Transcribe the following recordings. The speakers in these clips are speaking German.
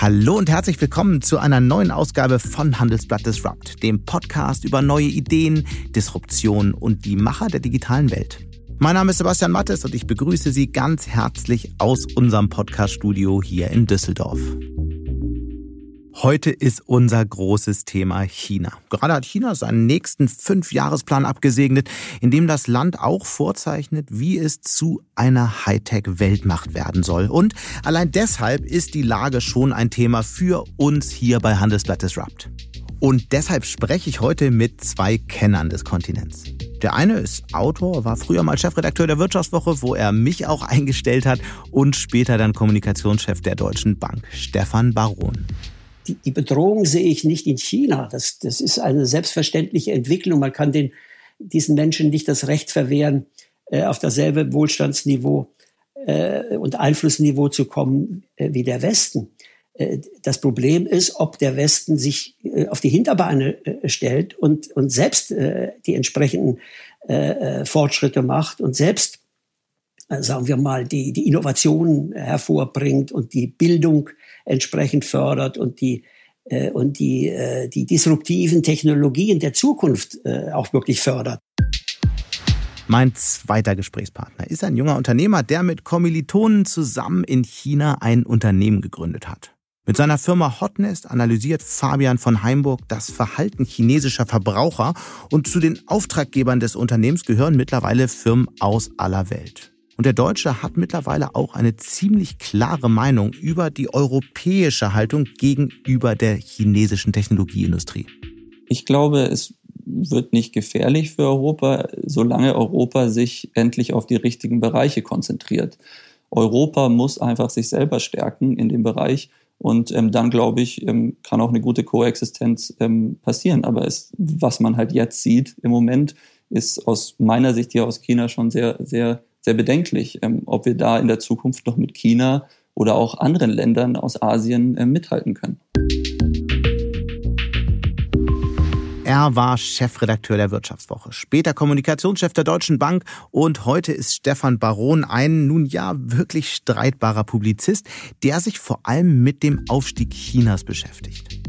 Hallo und herzlich willkommen zu einer neuen Ausgabe von Handelsblatt Disrupt, dem Podcast über neue Ideen, Disruption und die Macher der digitalen Welt. Mein Name ist Sebastian Mattes und ich begrüße Sie ganz herzlich aus unserem Podcaststudio hier in Düsseldorf. Heute ist unser großes Thema China. Gerade hat China seinen nächsten Fünfjahresplan abgesegnet, in dem das Land auch vorzeichnet, wie es zu einer Hightech-Weltmacht werden soll. Und allein deshalb ist die Lage schon ein Thema für uns hier bei Handelsblatt Disrupt. Und deshalb spreche ich heute mit zwei Kennern des Kontinents. Der eine ist Autor, war früher mal Chefredakteur der Wirtschaftswoche, wo er mich auch eingestellt hat und später dann Kommunikationschef der Deutschen Bank, Stefan Baron die, die Bedrohung sehe ich nicht in China. Das, das ist eine selbstverständliche Entwicklung. Man kann den, diesen Menschen nicht das Recht verwehren, äh, auf dasselbe Wohlstandsniveau äh, und Einflussniveau zu kommen äh, wie der Westen. Äh, das Problem ist, ob der Westen sich äh, auf die Hinterbeine äh, stellt und, und selbst die entsprechenden Fortschritte macht und selbst sagen wir mal, die, die Innovation hervorbringt und die Bildung entsprechend fördert und die äh, und die, äh, die disruptiven Technologien der Zukunft äh, auch wirklich fördert. Mein zweiter Gesprächspartner ist ein junger Unternehmer, der mit Kommilitonen zusammen in China ein Unternehmen gegründet hat. Mit seiner Firma Hotnest analysiert Fabian von Heimburg das Verhalten chinesischer Verbraucher und zu den Auftraggebern des Unternehmens gehören mittlerweile Firmen aus aller Welt. Und der Deutsche hat mittlerweile auch eine ziemlich klare Meinung über die europäische Haltung gegenüber der chinesischen Technologieindustrie. Ich glaube, es wird nicht gefährlich für Europa, solange Europa sich endlich auf die richtigen Bereiche konzentriert. Europa muss einfach sich selber stärken in dem Bereich und ähm, dann, glaube ich, ähm, kann auch eine gute Koexistenz ähm, passieren. Aber es, was man halt jetzt sieht im Moment, ist aus meiner Sicht hier aus China schon sehr, sehr sehr bedenklich, ähm, ob wir da in der Zukunft noch mit China oder auch anderen Ländern aus Asien äh, mithalten können. Er war Chefredakteur der Wirtschaftswoche, später Kommunikationschef der Deutschen Bank und heute ist Stefan Baron ein nun ja wirklich streitbarer Publizist, der sich vor allem mit dem Aufstieg Chinas beschäftigt.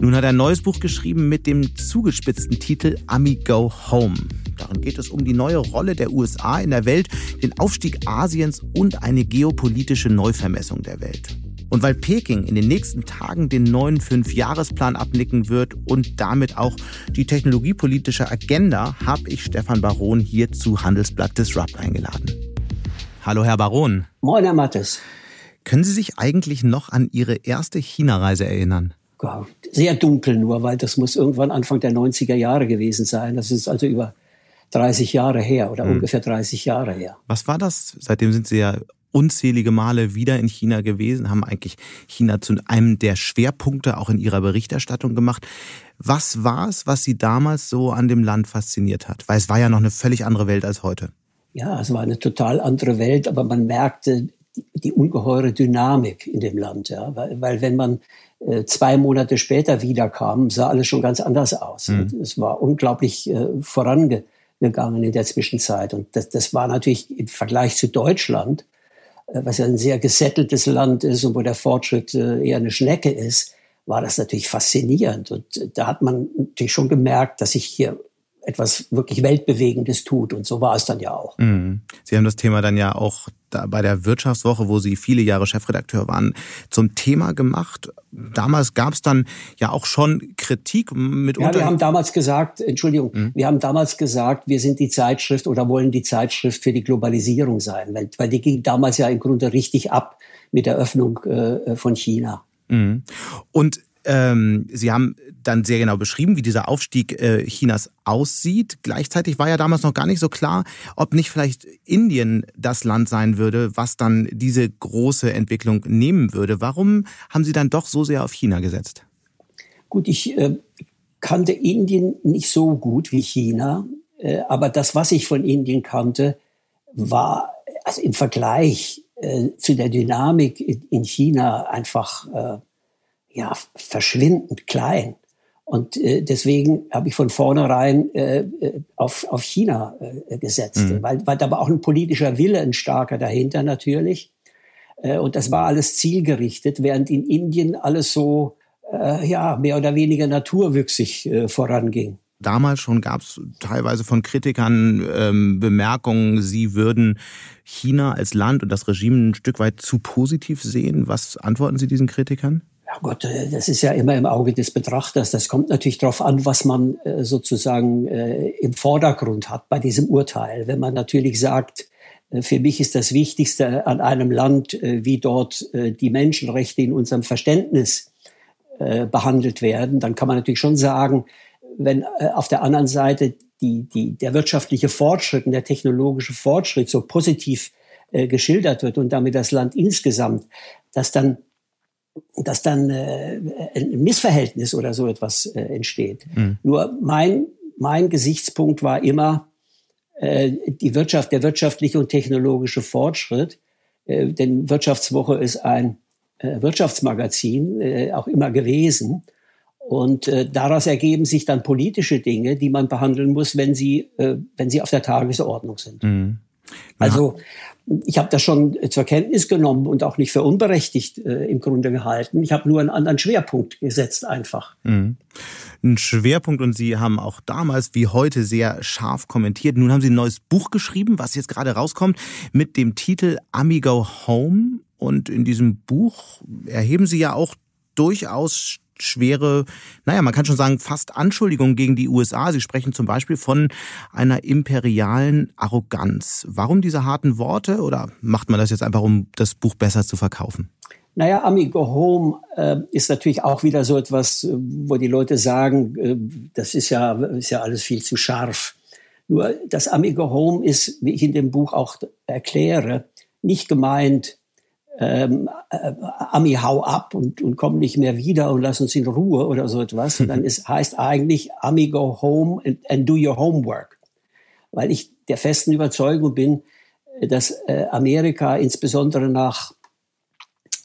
Nun hat er ein neues Buch geschrieben mit dem zugespitzten Titel Ami Go Home. Darin geht es um die neue Rolle der USA in der Welt, den Aufstieg Asiens und eine geopolitische Neuvermessung der Welt. Und weil Peking in den nächsten Tagen den neuen Fünfjahresplan abnicken wird und damit auch die technologiepolitische Agenda, habe ich Stefan Baron hier zu Handelsblatt Disrupt eingeladen. Hallo, Herr Baron. Moin, Herr Mattes. Können Sie sich eigentlich noch an Ihre erste China-Reise erinnern? sehr dunkel nur, weil das muss irgendwann Anfang der 90er Jahre gewesen sein. Das ist also über 30 Jahre her oder hm. ungefähr 30 Jahre her. Was war das? Seitdem sind Sie ja unzählige Male wieder in China gewesen, haben eigentlich China zu einem der Schwerpunkte auch in Ihrer Berichterstattung gemacht. Was war es, was Sie damals so an dem Land fasziniert hat? Weil es war ja noch eine völlig andere Welt als heute. Ja, es war eine total andere Welt, aber man merkte die, die ungeheure Dynamik in dem Land. Ja, weil, weil wenn man äh, zwei Monate später wiederkam, sah alles schon ganz anders aus. Mhm. es war unglaublich äh, vorangegangen in der Zwischenzeit. Und das, das war natürlich im Vergleich zu Deutschland, äh, was ja ein sehr gesetteltes Land ist und wo der Fortschritt äh, eher eine Schnecke ist, war das natürlich faszinierend. Und äh, da hat man natürlich schon gemerkt, dass sich hier etwas wirklich Weltbewegendes tut. Und so war es dann ja auch. Mhm. Sie haben das Thema dann ja auch bei der Wirtschaftswoche, wo Sie viele Jahre Chefredakteur waren, zum Thema gemacht. Damals gab es dann ja auch schon Kritik mit. Ja, wir haben damals gesagt, Entschuldigung, mhm. wir haben damals gesagt, wir sind die Zeitschrift oder wollen die Zeitschrift für die Globalisierung sein, weil, weil die ging damals ja im Grunde richtig ab mit der Öffnung äh, von China. Mhm. Und ähm, Sie haben dann sehr genau beschrieben, wie dieser Aufstieg äh, Chinas aussieht. Gleichzeitig war ja damals noch gar nicht so klar, ob nicht vielleicht Indien das Land sein würde, was dann diese große Entwicklung nehmen würde. Warum haben Sie dann doch so sehr auf China gesetzt? Gut, ich äh, kannte Indien nicht so gut wie China, äh, aber das, was ich von Indien kannte, war also im Vergleich äh, zu der Dynamik in, in China einfach äh, ja, verschwindend klein. Und äh, deswegen habe ich von vornherein äh, äh, auf, auf China äh, gesetzt, mhm. weil, weil da war auch ein politischer Wille, ein starker dahinter natürlich. Äh, und das war alles zielgerichtet, während in Indien alles so äh, ja, mehr oder weniger naturwüchsig äh, voranging. Damals schon gab es teilweise von Kritikern ähm, Bemerkungen, sie würden China als Land und das Regime ein Stück weit zu positiv sehen. Was antworten Sie diesen Kritikern? Gott, äh, das ist ja immer im Auge des Betrachters. Das kommt natürlich darauf an, was man äh, sozusagen äh, im Vordergrund hat bei diesem Urteil. Wenn man natürlich sagt, für mich ist das Wichtigste an einem Land, wie dort die Menschenrechte in unserem Verständnis behandelt werden, dann kann man natürlich schon sagen, wenn auf der anderen Seite die, die, der wirtschaftliche Fortschritt und der technologische Fortschritt so positiv geschildert wird und damit das Land insgesamt, dass dann, dass dann äh, ein Missverhältnis oder so etwas äh, entsteht. Mhm. Nur mein, mein Gesichtspunkt war immer äh, die Wirtschaft, der wirtschaftliche und technologische Fortschritt. Äh, denn Wirtschaftswoche ist ein äh, Wirtschaftsmagazin, äh, auch immer gewesen. Und äh, daraus ergeben sich dann politische Dinge, die man behandeln muss, wenn sie, äh, wenn sie auf der Tagesordnung sind. Mhm. Also ich habe das schon zur Kenntnis genommen und auch nicht für unberechtigt äh, im Grunde gehalten. Ich habe nur einen anderen Schwerpunkt gesetzt einfach. Mhm. Ein Schwerpunkt und Sie haben auch damals wie heute sehr scharf kommentiert. Nun haben Sie ein neues Buch geschrieben, was jetzt gerade rauskommt, mit dem Titel Amigo Home. Und in diesem Buch erheben Sie ja auch durchaus schwere, naja, man kann schon sagen, fast Anschuldigungen gegen die USA. Sie sprechen zum Beispiel von einer imperialen Arroganz. Warum diese harten Worte oder macht man das jetzt einfach, um das Buch besser zu verkaufen? Naja, Amigo Home äh, ist natürlich auch wieder so etwas, äh, wo die Leute sagen, äh, das ist ja, ist ja alles viel zu scharf. Nur das Amigo Home ist, wie ich in dem Buch auch erkläre, nicht gemeint ähm, äh, Ami, hau ab und, und komm nicht mehr wieder und lass uns in Ruhe oder so etwas, sondern es heißt eigentlich Ami, go home and, and do your homework. Weil ich der festen Überzeugung bin, dass äh, Amerika insbesondere nach,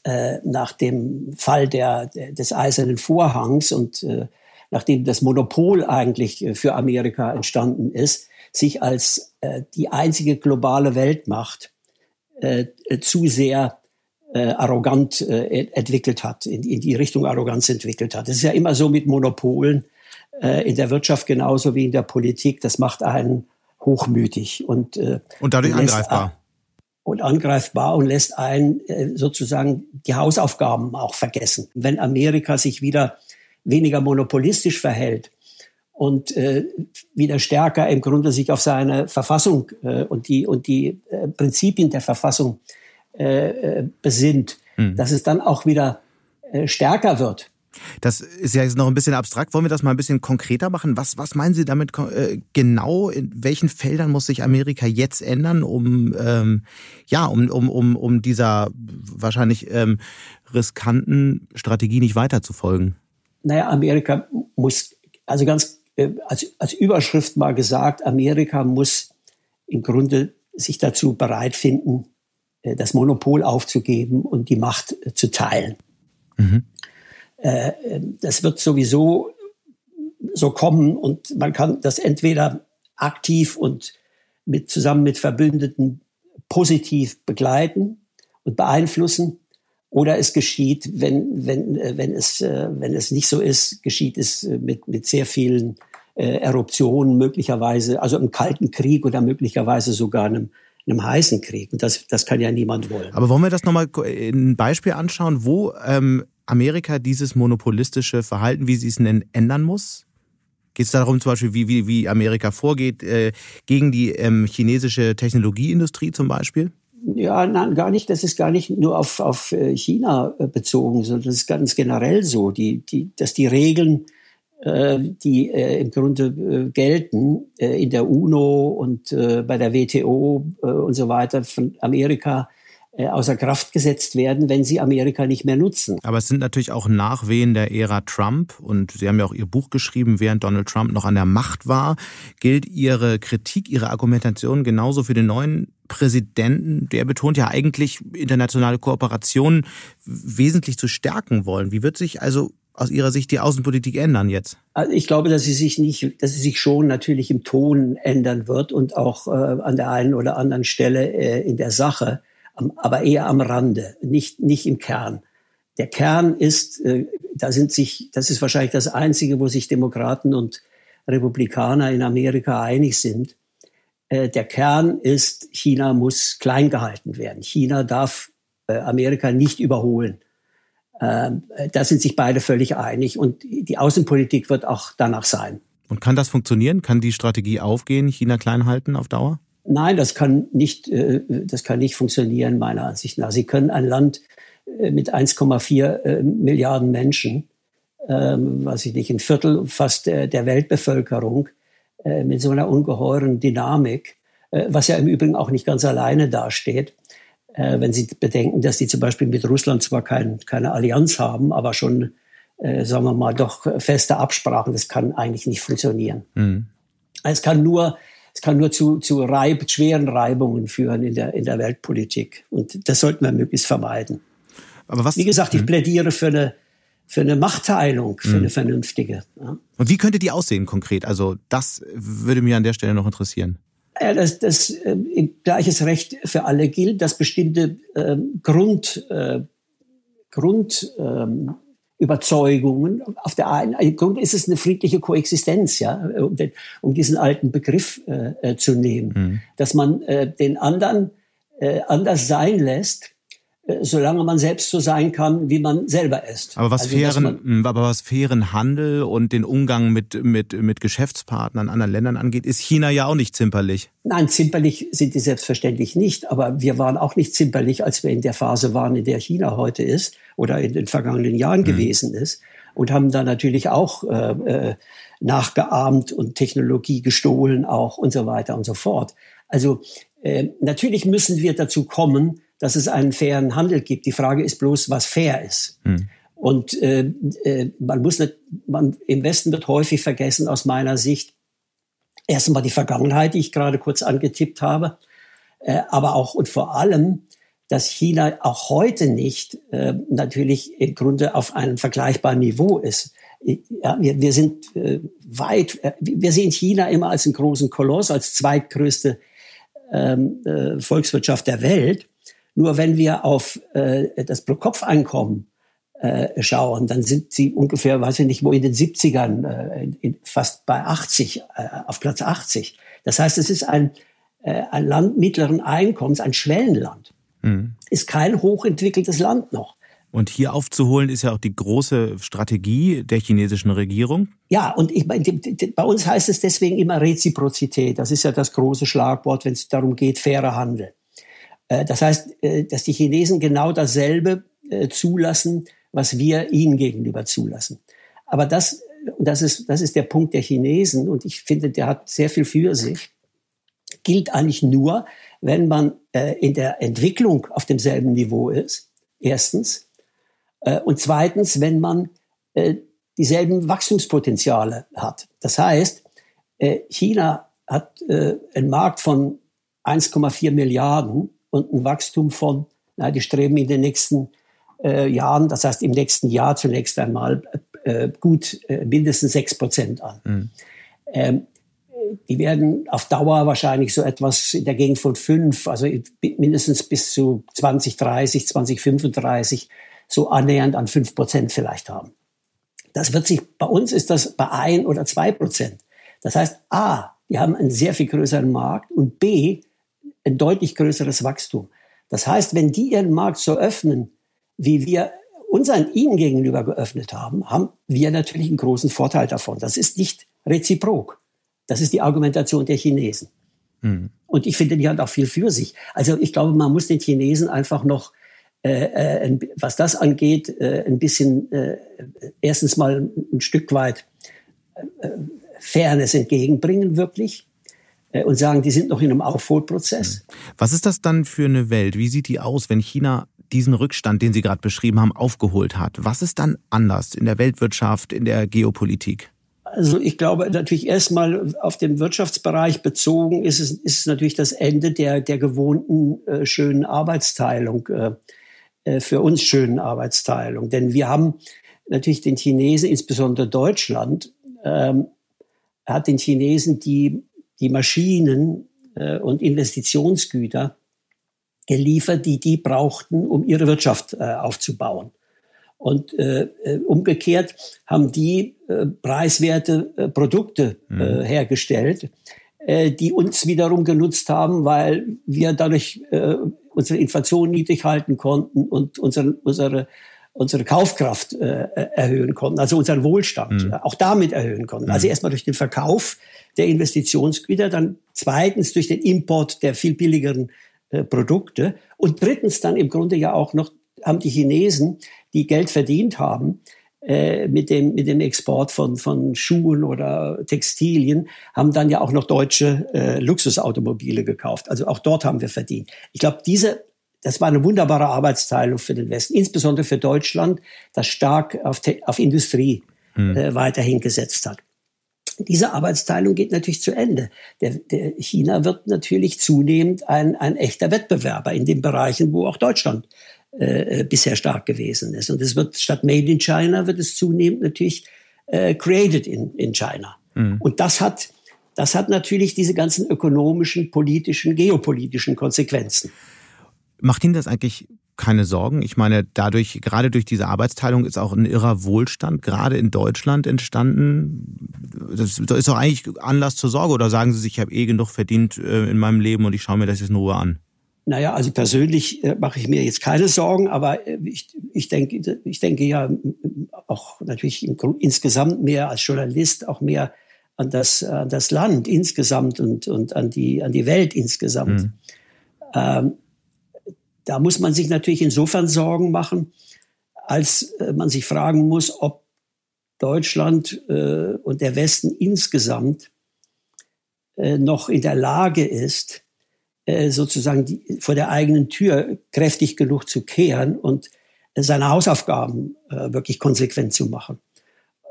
äh, nach dem Fall der, des Eisernen Vorhangs und äh, nachdem das Monopol eigentlich äh, für Amerika entstanden ist, sich als äh, die einzige globale Weltmacht äh, zu sehr äh, arrogant äh, entwickelt hat, in, in die Richtung Arroganz entwickelt hat. Es ist ja immer so mit Monopolen äh, in der Wirtschaft genauso wie in der Politik. Das macht einen hochmütig und äh, und dadurch angreifbar und angreifbar und lässt einen äh, sozusagen die Hausaufgaben auch vergessen. Wenn Amerika sich wieder weniger monopolistisch verhält und äh, wieder stärker im Grunde sich auf seine Verfassung äh, und die und die äh, Prinzipien der Verfassung äh, äh, besinnt, mhm. dass es dann auch wieder äh, stärker wird. Das ist ja jetzt noch ein bisschen abstrakt. Wollen wir das mal ein bisschen konkreter machen? Was, was meinen Sie damit äh, genau? In welchen Feldern muss sich Amerika jetzt ändern, um, ähm, ja, um, um, um, um dieser wahrscheinlich ähm, riskanten Strategie nicht weiter zu folgen? Naja, Amerika muss, also ganz äh, als, als Überschrift mal gesagt, Amerika muss im Grunde sich dazu bereit finden, äh, das Monopol aufzugeben und die Macht äh, zu teilen. Mhm. Äh, das wird sowieso so kommen und man kann das entweder aktiv und mit, zusammen mit Verbündeten positiv begleiten und beeinflussen oder es geschieht, wenn, wenn, wenn, es, wenn es nicht so ist, geschieht es mit, mit sehr vielen Eruptionen möglicherweise, also im Kalten Krieg oder möglicherweise sogar einem einem heißen Krieg. Und das, das kann ja niemand wollen. Aber wollen wir das nochmal ein Beispiel anschauen, wo ähm, Amerika dieses monopolistische Verhalten, wie sie es nennen, ändern muss? Geht es darum zum Beispiel, wie, wie, wie Amerika vorgeht äh, gegen die ähm, chinesische Technologieindustrie zum Beispiel? Ja, nein, gar nicht. Das ist gar nicht nur auf, auf äh, China äh, bezogen, sondern das ist ganz generell so, die, die, dass die Regeln die äh, im Grunde äh, gelten äh, in der UNO und äh, bei der WTO äh, und so weiter von Amerika äh, außer Kraft gesetzt werden, wenn sie Amerika nicht mehr nutzen. Aber es sind natürlich auch Nachwehen der Ära Trump und Sie haben ja auch Ihr Buch geschrieben, während Donald Trump noch an der Macht war. Gilt Ihre Kritik, Ihre Argumentation genauso für den neuen Präsidenten? Der betont ja eigentlich internationale Kooperationen wesentlich zu stärken wollen. Wie wird sich also aus Ihrer Sicht die Außenpolitik ändern jetzt? Also ich glaube, dass sie sich nicht, dass sie sich schon natürlich im Ton ändern wird und auch äh, an der einen oder anderen Stelle äh, in der Sache. aber eher am Rande, nicht, nicht im Kern. Der Kern ist, äh, da sind sich, das ist wahrscheinlich das Einzige, wo sich Demokraten und Republikaner in Amerika einig sind. Äh, der Kern ist, China muss klein gehalten werden. China darf äh, Amerika nicht überholen. Ähm, da sind sich beide völlig einig und die Außenpolitik wird auch danach sein. Und kann das funktionieren? Kann die Strategie aufgehen, China klein halten auf Dauer? Nein, das kann nicht, äh, das kann nicht funktionieren, meiner Ansicht nach. Sie können ein Land mit 1,4 Milliarden Menschen, ähm, weiß ich nicht, ein Viertel fast der Weltbevölkerung, mit so einer ungeheuren Dynamik, was ja im Übrigen auch nicht ganz alleine dasteht, äh, wenn Sie bedenken, dass die zum Beispiel mit Russland zwar kein, keine Allianz haben, aber schon, äh, sagen wir mal, doch feste Absprachen, das kann eigentlich nicht funktionieren. Mhm. Es kann nur, es kann nur zu, zu Reib, schweren Reibungen führen in der, in der Weltpolitik. Und das sollten wir möglichst vermeiden. Aber was, Wie gesagt, ich mhm. plädiere für eine, für eine Machtteilung, für mhm. eine vernünftige. Ja. Und wie könnte die aussehen konkret? Also das würde mich an der Stelle noch interessieren dass das äh, gleiches Recht für alle gilt, dass bestimmte äh, Grund, äh, Grundüberzeugungen ähm, auf der einen im Grund ist es eine friedliche Koexistenz, ja, um, den, um diesen alten Begriff äh, äh zu nehmen, mhm. dass man äh, den anderen anders sein lässt solange man selbst so sein kann, wie man selber ist. Aber was, also, fairen, aber was fairen Handel und den Umgang mit, mit, mit Geschäftspartnern anderen Ländern angeht, ist China ja auch nicht zimperlich. Nein, zimperlich sind die selbstverständlich nicht. Aber wir waren auch nicht zimperlich, als wir in der Phase waren, in der China heute ist oder in den vergangenen Jahren mhm. gewesen ist. Und haben da natürlich auch äh, äh, nachgeahmt und Technologie gestohlen auch und so weiter und so fort. Also äh, natürlich müssen wir dazu kommen, dass es einen fairen Handel gibt. Die Frage ist bloß, was fair ist. Hm. Und äh, äh, man muss nicht, man, im Westen wird häufig vergessen aus meiner Sicht erstmal die Vergangenheit, die ich gerade kurz angetippt habe, äh, aber auch und vor allem, dass China auch heute nicht äh, natürlich im Grunde auf einem vergleichbaren Niveau ist. Ja, wir, wir sind äh, weit, äh, wir sehen China immer als einen großen Koloss, als zweitgrößte ähm, äh, Volkswirtschaft der Welt. Nur wenn wir auf äh, das Pro-Kopf-Einkommen äh, schauen, dann sind sie ungefähr, weiß ich nicht, wo in den 70ern, äh, in, fast bei 80, äh, auf Platz 80. Das heißt, es ist ein, äh, ein Land mittleren Einkommens, ein Schwellenland. Mhm. Ist kein hochentwickeltes Land noch. Und hier aufzuholen ist ja auch die große Strategie der chinesischen Regierung. Ja, und ich, bei uns heißt es deswegen immer Reziprozität. Das ist ja das große Schlagwort, wenn es darum geht, fairer Handel. Äh, das heißt, äh, dass die Chinesen genau dasselbe äh, zulassen, was wir ihnen gegenüber zulassen. Aber das, das ist, das ist der Punkt der Chinesen und ich finde, der hat sehr viel für sich. Gilt eigentlich nur, wenn man in der Entwicklung auf demselben Niveau ist, erstens. Und zweitens, wenn man dieselben Wachstumspotenziale hat. Das heißt, China hat einen Markt von 1,4 Milliarden und ein Wachstum von, na, die streben in den nächsten äh, Jahren, das heißt im nächsten Jahr zunächst einmal äh, gut äh, mindestens sechs Prozent an. Mhm. Ähm, die werden auf Dauer wahrscheinlich so etwas in der Gegend von fünf, also mindestens bis zu 2030, 2035 so annähernd an fünf Prozent vielleicht haben. Das wird sich, bei uns ist das bei ein oder zwei Prozent. Das heißt, A, wir haben einen sehr viel größeren Markt und B, ein deutlich größeres Wachstum. Das heißt, wenn die ihren Markt so öffnen, wie wir unseren ihnen gegenüber geöffnet haben, haben wir natürlich einen großen Vorteil davon. Das ist nicht reziprok. Das ist die Argumentation der Chinesen. Mhm. Und ich finde, die hat auch viel für sich. Also ich glaube, man muss den Chinesen einfach noch, äh, äh, was das angeht, äh, ein bisschen äh, erstens mal ein Stück weit äh, Fairness entgegenbringen, wirklich. Äh, und sagen, die sind noch in einem Aufholprozess. Mhm. Was ist das dann für eine Welt? Wie sieht die aus, wenn China diesen Rückstand, den Sie gerade beschrieben haben, aufgeholt hat? Was ist dann anders in der Weltwirtschaft, in der Geopolitik? Also ich glaube natürlich erstmal auf den Wirtschaftsbereich bezogen ist es, ist es natürlich das Ende der, der gewohnten äh, schönen Arbeitsteilung, äh, äh für uns schönen Arbeitsteilung. Denn wir haben natürlich den Chinesen, insbesondere Deutschland, ähm, hat den Chinesen die die Maschinen äh, und Investitionsgüter geliefert, die die brauchten, um ihre Wirtschaft äh, aufzubauen. Und äh, äh umgekehrt haben die äh, preiswerte äh, Produkte äh, mhm. hergestellt, die uns wiederum genutzt haben, weil wir dadurch unsere Inflation niedrig halten konnten und unsere, unsere, unsere Kaufkraft äh, erhöhen konnten, also unseren Wohlstand mhm. auch damit erhöhen konnten. Also mhm. erstmal durch den Verkauf der Investitionsgüter, dann zweitens durch den Import der viel billigeren äh, Produkte und drittens dann im Grunde ja auch noch haben die Chinesen, die Geld verdient haben, äh, mit dem, mit dem Export von, von Schuhen oder Textilien, haben dann ja auch noch deutsche äh, Luxusautomobile gekauft. Also auch dort haben wir verdient. Ich glaube, diese, das war eine wunderbare Arbeitsteilung für den Westen, insbesondere für Deutschland, das stark auf, auf Industrie hm. äh, weiterhin gesetzt hat. Diese Arbeitsteilung geht natürlich zu Ende. Der, der China wird natürlich zunehmend ein, ein echter Wettbewerber in den Bereichen, wo auch Deutschland äh, äh, bisher stark gewesen ist. Und es wird statt Made in China wird es zunehmend natürlich äh, created in, in China. Mhm. Und das hat, das hat natürlich diese ganzen ökonomischen, politischen, geopolitischen Konsequenzen. Macht Ihnen das eigentlich keine Sorgen? Ich meine, dadurch, gerade durch diese Arbeitsteilung ist auch ein irrer Wohlstand, gerade in Deutschland entstanden. Das ist doch eigentlich Anlass zur Sorge. Oder sagen Sie sich, ich habe eh genug verdient äh, in meinem Leben und ich schaue mir das jetzt in Ruhe an? Naja, also persönlich äh, mache ich mir jetzt keine Sorgen, aber äh, ich, ich, denke, ich denke ja auch natürlich insgesamt mehr als Journalist auch mehr an das, an das Land insgesamt und, und an, die, an die Welt insgesamt. Mhm. Ähm, da muss man sich natürlich insofern Sorgen machen, als äh, man sich fragen muss, ob Deutschland äh, und der Westen insgesamt äh, noch in der Lage ist, äh, sozusagen die, vor der eigenen Tür kräftig genug zu kehren und seine Hausaufgaben äh, wirklich konsequent zu machen.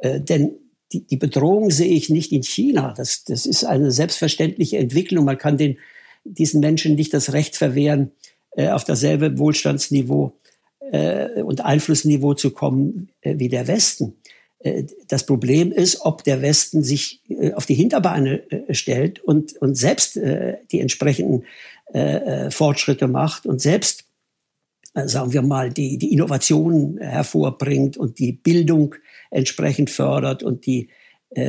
Äh, denn die, die Bedrohung sehe ich nicht in China. Das, das ist eine selbstverständliche Entwicklung. Man kann den, diesen Menschen nicht das Recht verwehren, äh, auf dasselbe Wohlstandsniveau äh, und Einflussniveau zu kommen äh, wie der Westen. Äh, das Problem ist, ob der Westen sich äh, auf die Hinterbeine stellt und, und selbst die entsprechenden Fortschritte macht und selbst, sagen wir mal, die, die Innovationen hervorbringt und die Bildung entsprechend fördert und die,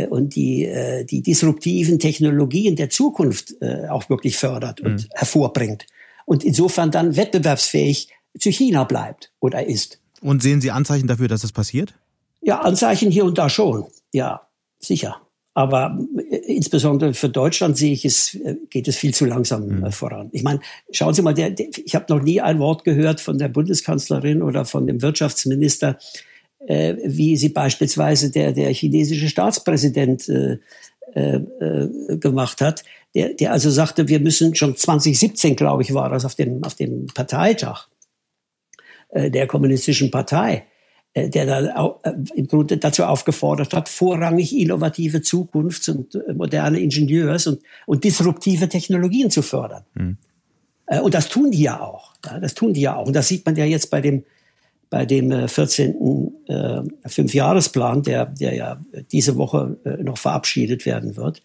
und die, die disruptiven Technologien der Zukunft auch wirklich fördert und mhm. hervorbringt. Und insofern dann wettbewerbsfähig zu China bleibt oder ist. Und sehen Sie Anzeichen dafür, dass das passiert? Ja, Anzeichen hier und da schon. Ja, sicher. Aber äh, insbesondere für Deutschland sehe ich es, äh, geht es viel zu langsam mhm. voran. Ich meine, schauen Sie mal, der, der, ich habe noch nie ein Wort gehört von der Bundeskanzlerin oder von dem Wirtschaftsminister, äh, wie sie beispielsweise der, der chinesische Staatspräsident äh, äh, gemacht hat, der, der also sagte, wir müssen schon 2017, glaube ich, war das auf dem, auf dem Parteitag äh, der kommunistischen Partei, äh, der dann äh, im Grunde dazu aufgefordert hat, vorrangig innovative Zukunfts- und äh, moderne Ingenieurs- und, und disruptive Technologien zu fördern. Mhm. Und das tun die ja auch. Das tun die ja auch. Und das sieht man ja jetzt bei dem, bei dem 14. Äh, Fünfjahresplan, der, der ja diese Woche noch verabschiedet werden wird.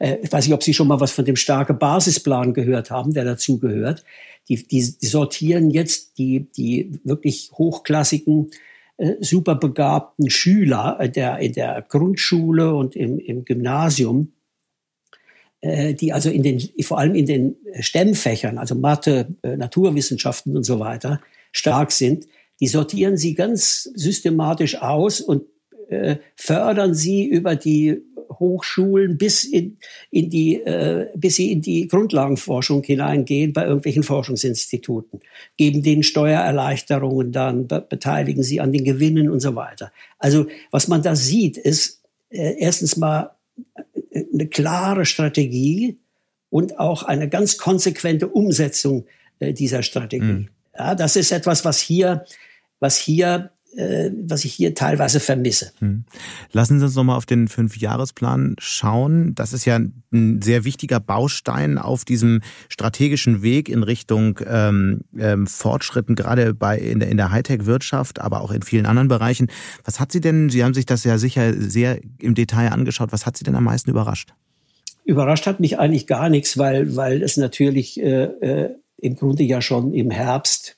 Ich weiß nicht, ob Sie schon mal was von dem starke Basisplan gehört haben, der dazu gehört. Die, die, die sortieren jetzt die, die wirklich hochklassigen äh, superbegabten Schüler äh, der, in der Grundschule und im, im Gymnasium, äh, die also in den, vor allem in den STEM-Fächern, also Mathe, äh, Naturwissenschaften und so weiter, stark sind, die sortieren sie ganz systematisch aus und äh, fördern sie über die Hochschulen bis in, in die, äh, bis sie in die Grundlagenforschung hineingehen bei irgendwelchen Forschungsinstituten, geben denen Steuererleichterungen dann, be beteiligen sie an den Gewinnen und so weiter. Also was man da sieht, ist äh, erstens mal äh, eine klare Strategie und auch eine ganz konsequente Umsetzung äh, dieser Strategie. Mhm. Ja, das ist etwas, was hier, was hier äh, was ich hier teilweise vermisse. Hm. Lassen Sie uns nochmal auf den Fünfjahresplan schauen. Das ist ja ein sehr wichtiger Baustein auf diesem strategischen Weg in Richtung ähm, ähm, Fortschritten, gerade bei in der, in der Hightech-Wirtschaft, aber auch in vielen anderen Bereichen. Was hat Sie denn, Sie haben sich das ja sicher sehr im Detail angeschaut, was hat Sie denn am meisten überrascht? Überrascht hat mich eigentlich gar nichts, weil, weil es natürlich äh, äh im Grunde ja schon im Herbst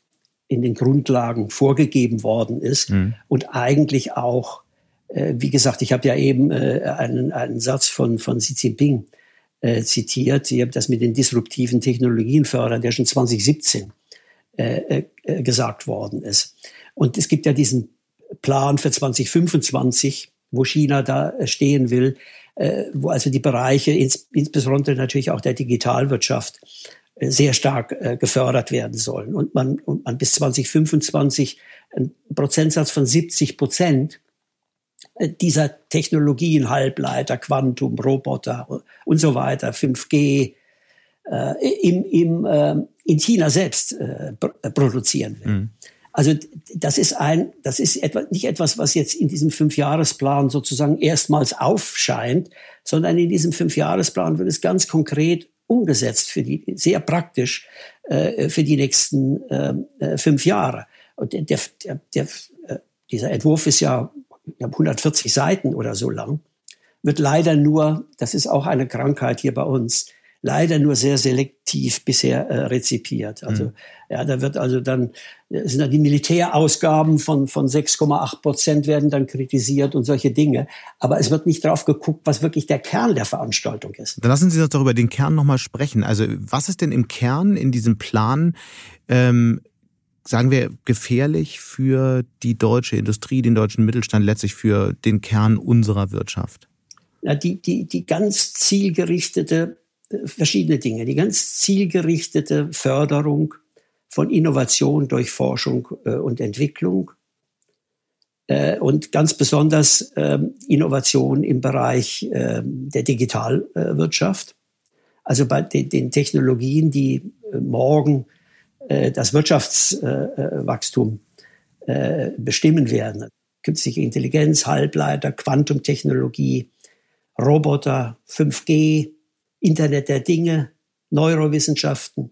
in den Grundlagen vorgegeben worden ist mhm. und eigentlich auch, äh, wie gesagt, ich habe ja eben äh, einen, einen Satz von, von Xi Jinping äh, zitiert, ich habe das mit den disruptiven Technologien fördern, der schon 2017 äh, äh, gesagt worden ist. Und es gibt ja diesen Plan für 2025, wo China da äh, stehen will, äh, wo also die Bereiche, ins, insbesondere natürlich auch der Digitalwirtschaft, äh, sehr stark äh, gefördert werden sollen. Und man, und man bis 2025 einen Prozentsatz von 70 Prozent äh, dieser Technologien, Halbleiter, Quantum, Roboter und so weiter, 5G, äh, im, im, äh, in China selbst äh, produzieren will. Mhm. Also das ist ein, das ist etwa, nicht etwas, was jetzt in diesem Fünfjahresplan sozusagen erstmals aufscheint, sondern in diesem Fünfjahresplan wird es ganz konkret umgesetzt für die, sehr praktisch äh, für die nächsten ähm, äh, fünf Jahre. Und der, der, der, äh, dieser Entwurf ist ja 140 Seiten oder so lang, wird leider nur, das ist auch eine Krankheit hier bei uns, leider nur sehr selektiv bisher äh, rezipiert. Also mhm. ja, da wird also dann sind dann die Militärausgaben von von 6,8 Prozent werden dann kritisiert und solche Dinge. Aber es wird nicht drauf geguckt, was wirklich der Kern der Veranstaltung ist. Dann lassen Sie uns doch über den Kern nochmal sprechen. Also was ist denn im Kern in diesem Plan? Ähm, sagen wir, gefährlich für die deutsche Industrie, den deutschen Mittelstand, letztlich für den Kern unserer Wirtschaft? Ja, die, die, die ganz zielgerichtete verschiedene Dinge. Die ganz zielgerichtete Förderung von Innovation durch Forschung äh, und Entwicklung äh, und ganz besonders äh, Innovation im Bereich ähm, der Digitalwirtschaft. also bei den, Technologien, die äh, morgen das Wirtschaftswachstum bestimmen werden. Künstliche Intelligenz, Halbleiter, Quantumtechnologie, Roboter, 5G, Internet der Dinge, Neurowissenschaften,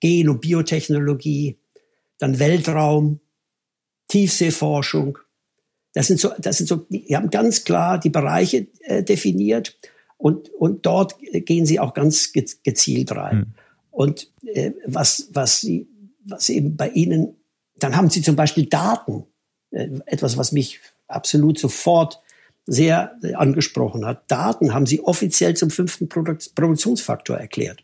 Gen- und Biotechnologie, dann Weltraum, Tiefseeforschung. Das sind so, das sind so, die haben ganz klar die Bereiche äh, definiert und, und dort gehen sie auch ganz gezielt rein. Mhm. Und äh, was, was, sie, was eben bei ihnen, dann haben sie zum Beispiel Daten, äh, etwas, was mich absolut sofort sehr angesprochen hat. Daten haben sie offiziell zum fünften Produkt Produktionsfaktor erklärt.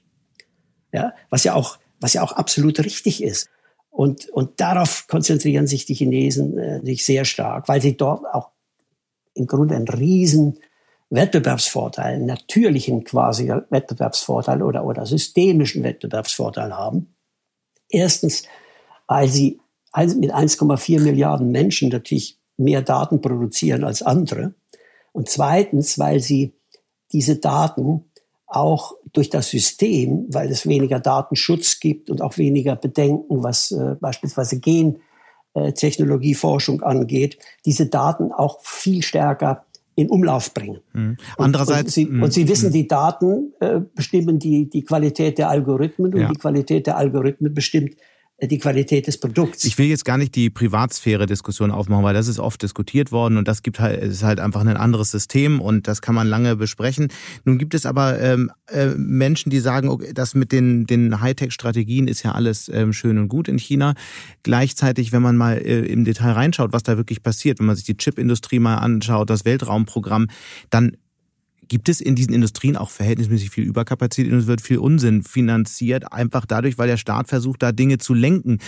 Ja, was ja auch, was ja auch absolut richtig ist. Und, und darauf konzentrieren sich die Chinesen äh, sich sehr stark, weil sie dort auch im Grunde einen riesen Wettbewerbsvorteil, einen natürlichen quasi Wettbewerbsvorteil oder, oder systemischen Wettbewerbsvorteil haben. Erstens, weil sie mit 1,4 Milliarden Menschen natürlich mehr Daten produzieren als andere. Und zweitens, weil sie diese Daten auch durch das System, weil es weniger Datenschutz gibt und auch weniger Bedenken, was äh, beispielsweise Gentechnologieforschung angeht, diese Daten auch viel stärker in Umlauf bringen. Mhm. Andererseits und, und, sie, und sie wissen, mhm. die Daten äh, bestimmen die die Qualität der Algorithmen und ja. die Qualität der Algorithmen bestimmt die Qualität des Produkts. Ich will jetzt gar nicht die Privatsphäre-Diskussion aufmachen, weil das ist oft diskutiert worden und das gibt halt, ist halt einfach ein anderes System und das kann man lange besprechen. Nun gibt es aber ähm, äh, Menschen, die sagen, okay, das mit den, den Hightech-Strategien ist ja alles ähm, schön und gut in China. Gleichzeitig, wenn man mal äh, im Detail reinschaut, was da wirklich passiert, wenn man sich die Chipindustrie mal anschaut, das Weltraumprogramm, dann Gibt es in diesen Industrien auch verhältnismäßig viel Überkapazität und es wird viel Unsinn finanziert, einfach dadurch, weil der Staat versucht, da Dinge zu lenken?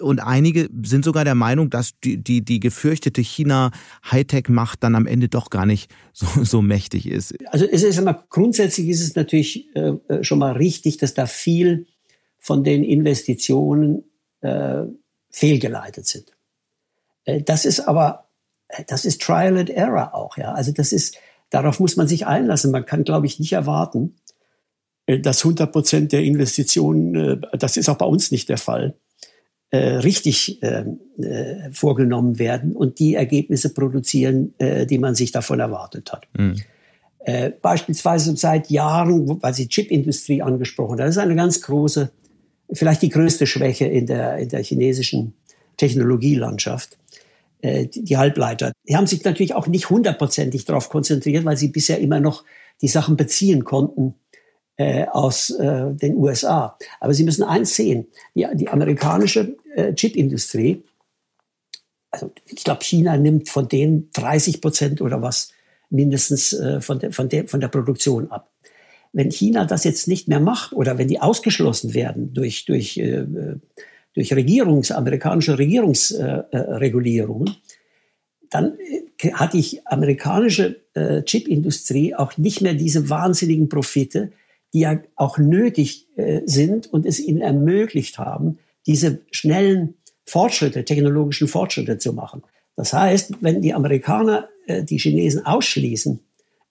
Und einige sind sogar der Meinung, dass die, die, die gefürchtete China-Hightech-Macht dann am Ende doch gar nicht so, so mächtig ist. Also es ist immer, grundsätzlich ist es natürlich äh, äh schon mal richtig, dass da viel von den Investitionen äh, fehlgeleitet sind. Äh, das ist aber, äh, das ist Trial and Error auch, ja. Also das ist, Darauf muss man sich einlassen. Man kann, glaube ich, nicht erwarten, äh, dass 100 Prozent der Investitionen, äh, das ist auch bei uns nicht der Fall, äh, richtig ähm, vorgenommen werden und die Ergebnisse produzieren, die man sich davon erwartet hat. Mhm. Beispielsweise seit Jahren, weil Sie Chipindustrie angesprochen haben, das ist eine ganz große, vielleicht die größte Schwäche in der, in der chinesischen Technologielandschaft äh, die Halbleiter. Die haben sich natürlich auch nicht hundertprozentig darauf konzentriert, weil sie bisher immer noch die Sachen beziehen konnten äh, aus äh, den USA. Aber Sie müssen eins sehen, die, die amerikanische äh, Chipindustrie, also ich glaube, China nimmt von denen 30 Prozent oder was mindestens äh, von, der, von, der, von der Produktion ab. Wenn China das jetzt nicht mehr macht oder wenn die ausgeschlossen werden durch, durch, äh, durch Regierungs, amerikanische Regierungsregulierungen, äh, dann äh, hat die amerikanische äh, Chipindustrie auch nicht mehr diese wahnsinnigen Profite, die ja auch nötig äh, sind und es ihnen ermöglicht haben, diese schnellen Fortschritte, technologischen Fortschritte zu machen. Das heißt, wenn die Amerikaner äh, die Chinesen ausschließen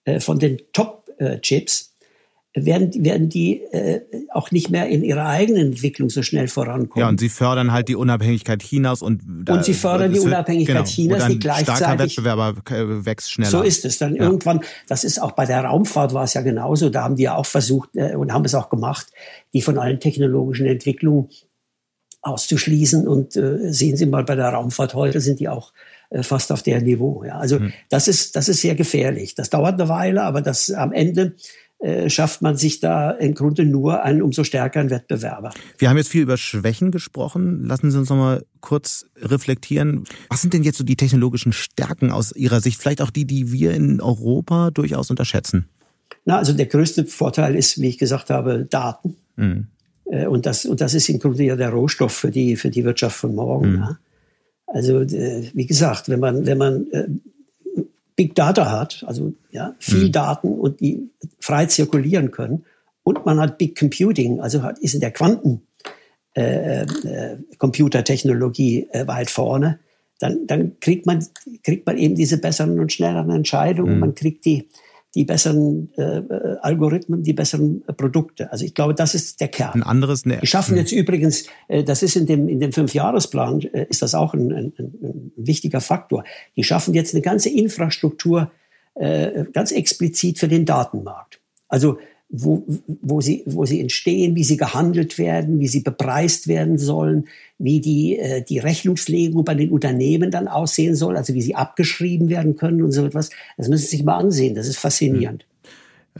äh, von den Top-Chips, werden, werden die äh, auch nicht mehr in ihrer eigenen Entwicklung so schnell vorankommen. Ja, und sie fördern halt die Unabhängigkeit Chinas und und sie fördern die Unabhängigkeit genau, Chinas, die gleichzeitig starker Wettbewerber äh, wächst schneller. So ist es dann ja. irgendwann. Das ist auch bei der Raumfahrt war es ja genauso. Da haben wir auch versucht äh, und haben es auch gemacht, die von allen technologischen Entwicklungen auszuschließen. Und äh, sehen Sie mal bei der Raumfahrt heute sind die auch äh, fast auf der Niveau. Ja. Also mhm. das ist das ist sehr gefährlich. Das dauert eine Weile, aber das am Ende schafft man sich da im Grunde nur einen umso stärkeren Wettbewerber. Wir haben jetzt viel über Schwächen gesprochen. Lassen Sie uns noch mal kurz reflektieren. Was sind denn jetzt so die technologischen Stärken aus Ihrer Sicht? Vielleicht auch die, die wir in Europa durchaus unterschätzen? Na, also der größte Vorteil ist, wie ich gesagt habe, Daten. Mhm. Äh, und, das, und das ist im Grunde ja der Rohstoff für die, für die Wirtschaft von morgen. Mhm. Also, äh, wie gesagt, wenn man, wenn man Big Data hat, also ja, viel mhm. Daten und die frei zirkulieren können. Und man hat Big Computing, also hat, ist in der Quantencomputertechnologie äh, äh, äh, weit vorne. Dann, dann kriegt, man, kriegt man eben diese besseren und schnelleren Entscheidungen. Mhm. Man kriegt die, die besseren äh, äh, Algorithmen, die besseren äh, Produkte. Also ich glaube, das ist der Kern. Ein anderes. Ne, die schaffen hm. jetzt übrigens, äh, das ist in dem in dem Fünfjahresplan äh, ist das auch ein, ein, ein, wichtiger Faktor. Die schaffen jetzt eine ganze Infrastruktur äh, ganz explizit für den Datenmarkt. Also wo, wo, sie, wo sie entstehen, wie sie gehandelt werden, wie sie bepreist werden sollen, wie die, äh, die Rechnungslegung bei den Unternehmen dann aussehen soll, also wie sie abgeschrieben werden können und so etwas. Das müssen Sie sich mal ansehen, das ist faszinierend. Mhm.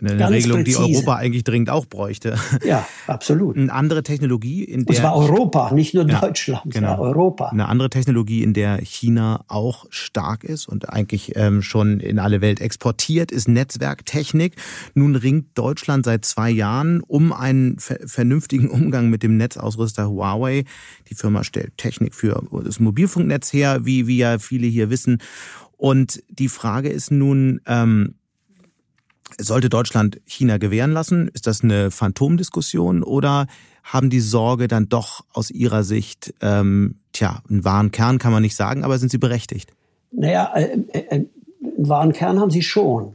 Eine Ganz Regelung, präzise. die Europa eigentlich dringend auch bräuchte. Ja, absolut. Eine andere Technologie, in der. Und zwar Europa, nicht nur ja, Deutschland, genau. Europa. Eine andere Technologie, in der China auch stark ist und eigentlich ähm, schon in alle Welt exportiert, ist Netzwerktechnik. Nun ringt Deutschland seit zwei Jahren um einen vernünftigen Umgang mit dem Netzausrüster Huawei. Die Firma stellt Technik für das Mobilfunknetz her, wie, wie ja viele hier wissen. Und die Frage ist nun, ähm, sollte Deutschland China gewähren lassen? Ist das eine Phantomdiskussion oder haben die Sorge dann doch aus Ihrer Sicht, ähm, tja, einen wahren Kern kann man nicht sagen, aber sind sie berechtigt? Naja, äh, äh, äh, einen wahren Kern haben sie schon.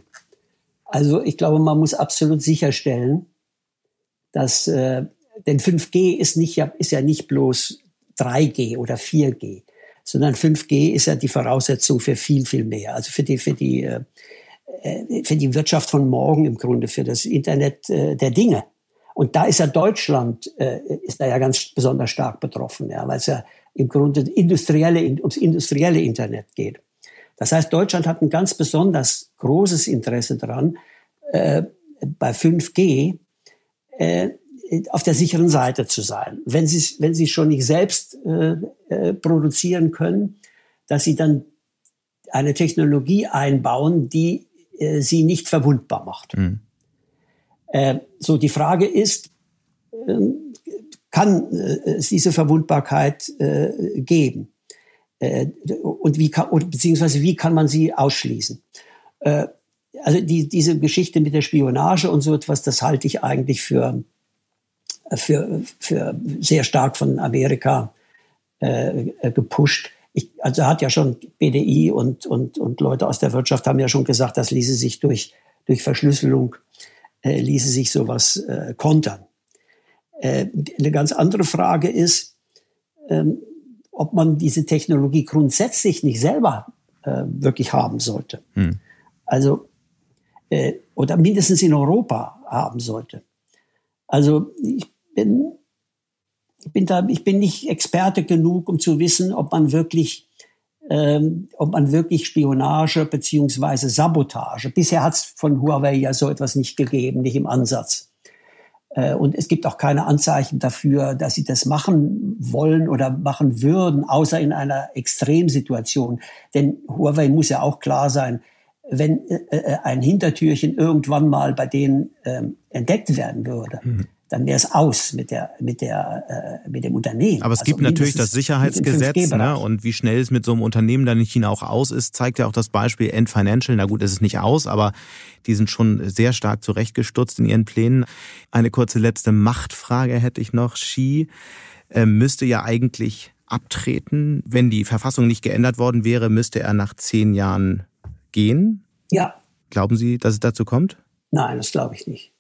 Also ich glaube, man muss absolut sicherstellen, dass, äh, denn 5G ist, nicht, ist ja nicht bloß 3G oder 4G, sondern 5G ist ja die Voraussetzung für viel, viel mehr. Also für die, für die für die Wirtschaft von morgen im Grunde, für das Internet äh, der Dinge. Und da ist ja Deutschland, äh, ist da ja ganz besonders stark betroffen, ja, weil es ja im Grunde industrielle, ums industrielle Internet geht. Das heißt, Deutschland hat ein ganz besonders großes Interesse daran, äh, bei 5G äh, auf der sicheren Seite zu sein. Wenn sie, wenn sie schon nicht selbst äh, äh, produzieren können, dass sie dann eine Technologie einbauen, die äh, sie nicht verwundbar macht. Mhm. Äh, so, die Frage ist, äh, kann es diese Verwundbarkeit äh, geben? Äh, und wie kann, oder, beziehungsweise wie kann man sie ausschließen? also die, diese Geschichte mit der Spionage und so etwas, das halte ich eigentlich für, für, für sehr stark von Amerika gepusht ich, also hat ja schon BDI und, und, und Leute aus der Wirtschaft haben ja schon gesagt, das ließe sich durch, durch Verschlüsselung, äh, ließe sich sowas äh, kontern. Äh, eine ganz andere Frage ist, ähm, ob man diese Technologie grundsätzlich nicht selber äh, wirklich haben sollte. Hm. Also, äh, oder mindestens in Europa haben sollte. Also ich bin ich bin da, ich bin nicht Experte genug, um zu wissen, ob man wirklich, ähm, ob man wirklich Spionage beziehungsweise Sabotage. Bisher hat es von Huawei ja so etwas nicht gegeben, nicht im Ansatz. Äh, und es gibt auch keine Anzeichen dafür, dass sie das machen wollen oder machen würden, außer in einer Extremsituation. Denn Huawei muss ja auch klar sein, wenn äh, äh, ein Hintertürchen irgendwann mal bei denen ähm, entdeckt werden würde, mhm dann wäre es aus mit der mit der äh, mit dem Unternehmen. Aber es gibt also natürlich das Sicherheitsgesetz, ne? Und wie schnell es mit so einem Unternehmen dann in China auch aus ist, zeigt ja auch das Beispiel End Financial. Na gut, es ist nicht aus, aber die sind schon sehr stark zurechtgestutzt in ihren Plänen. Eine kurze letzte Machtfrage hätte ich noch. Xi äh, müsste ja eigentlich abtreten. Wenn die Verfassung nicht geändert worden wäre, müsste er nach zehn Jahren gehen. Ja. Glauben Sie, dass es dazu kommt? Nein, das glaube ich nicht.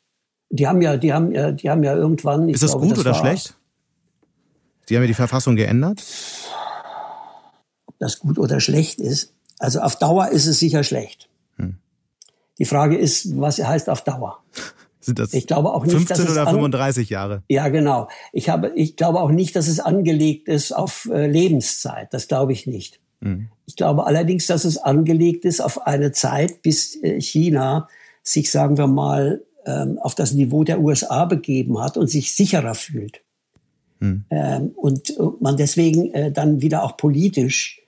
Die haben ja, die haben ja, die haben ja irgendwann. Ist das glaube, gut das oder schlecht? Die haben ja die Verfassung geändert. Ob das gut oder schlecht ist. Also auf Dauer ist es sicher schlecht. Hm. Die Frage ist, was heißt auf Dauer? Sind das ich glaube auch nicht, 15 oder 35 Jahre? Ja, genau. Ich, habe, ich glaube auch nicht, dass es angelegt ist auf äh, Lebenszeit. Das glaube ich nicht. Hm. Ich glaube allerdings, dass es angelegt ist auf eine Zeit, bis äh, China sich, sagen wir mal, ähm, auf das Niveau der USA begeben hat und sich sicherer fühlt. Hm. Ähm, und man deswegen äh, dann wieder auch politisch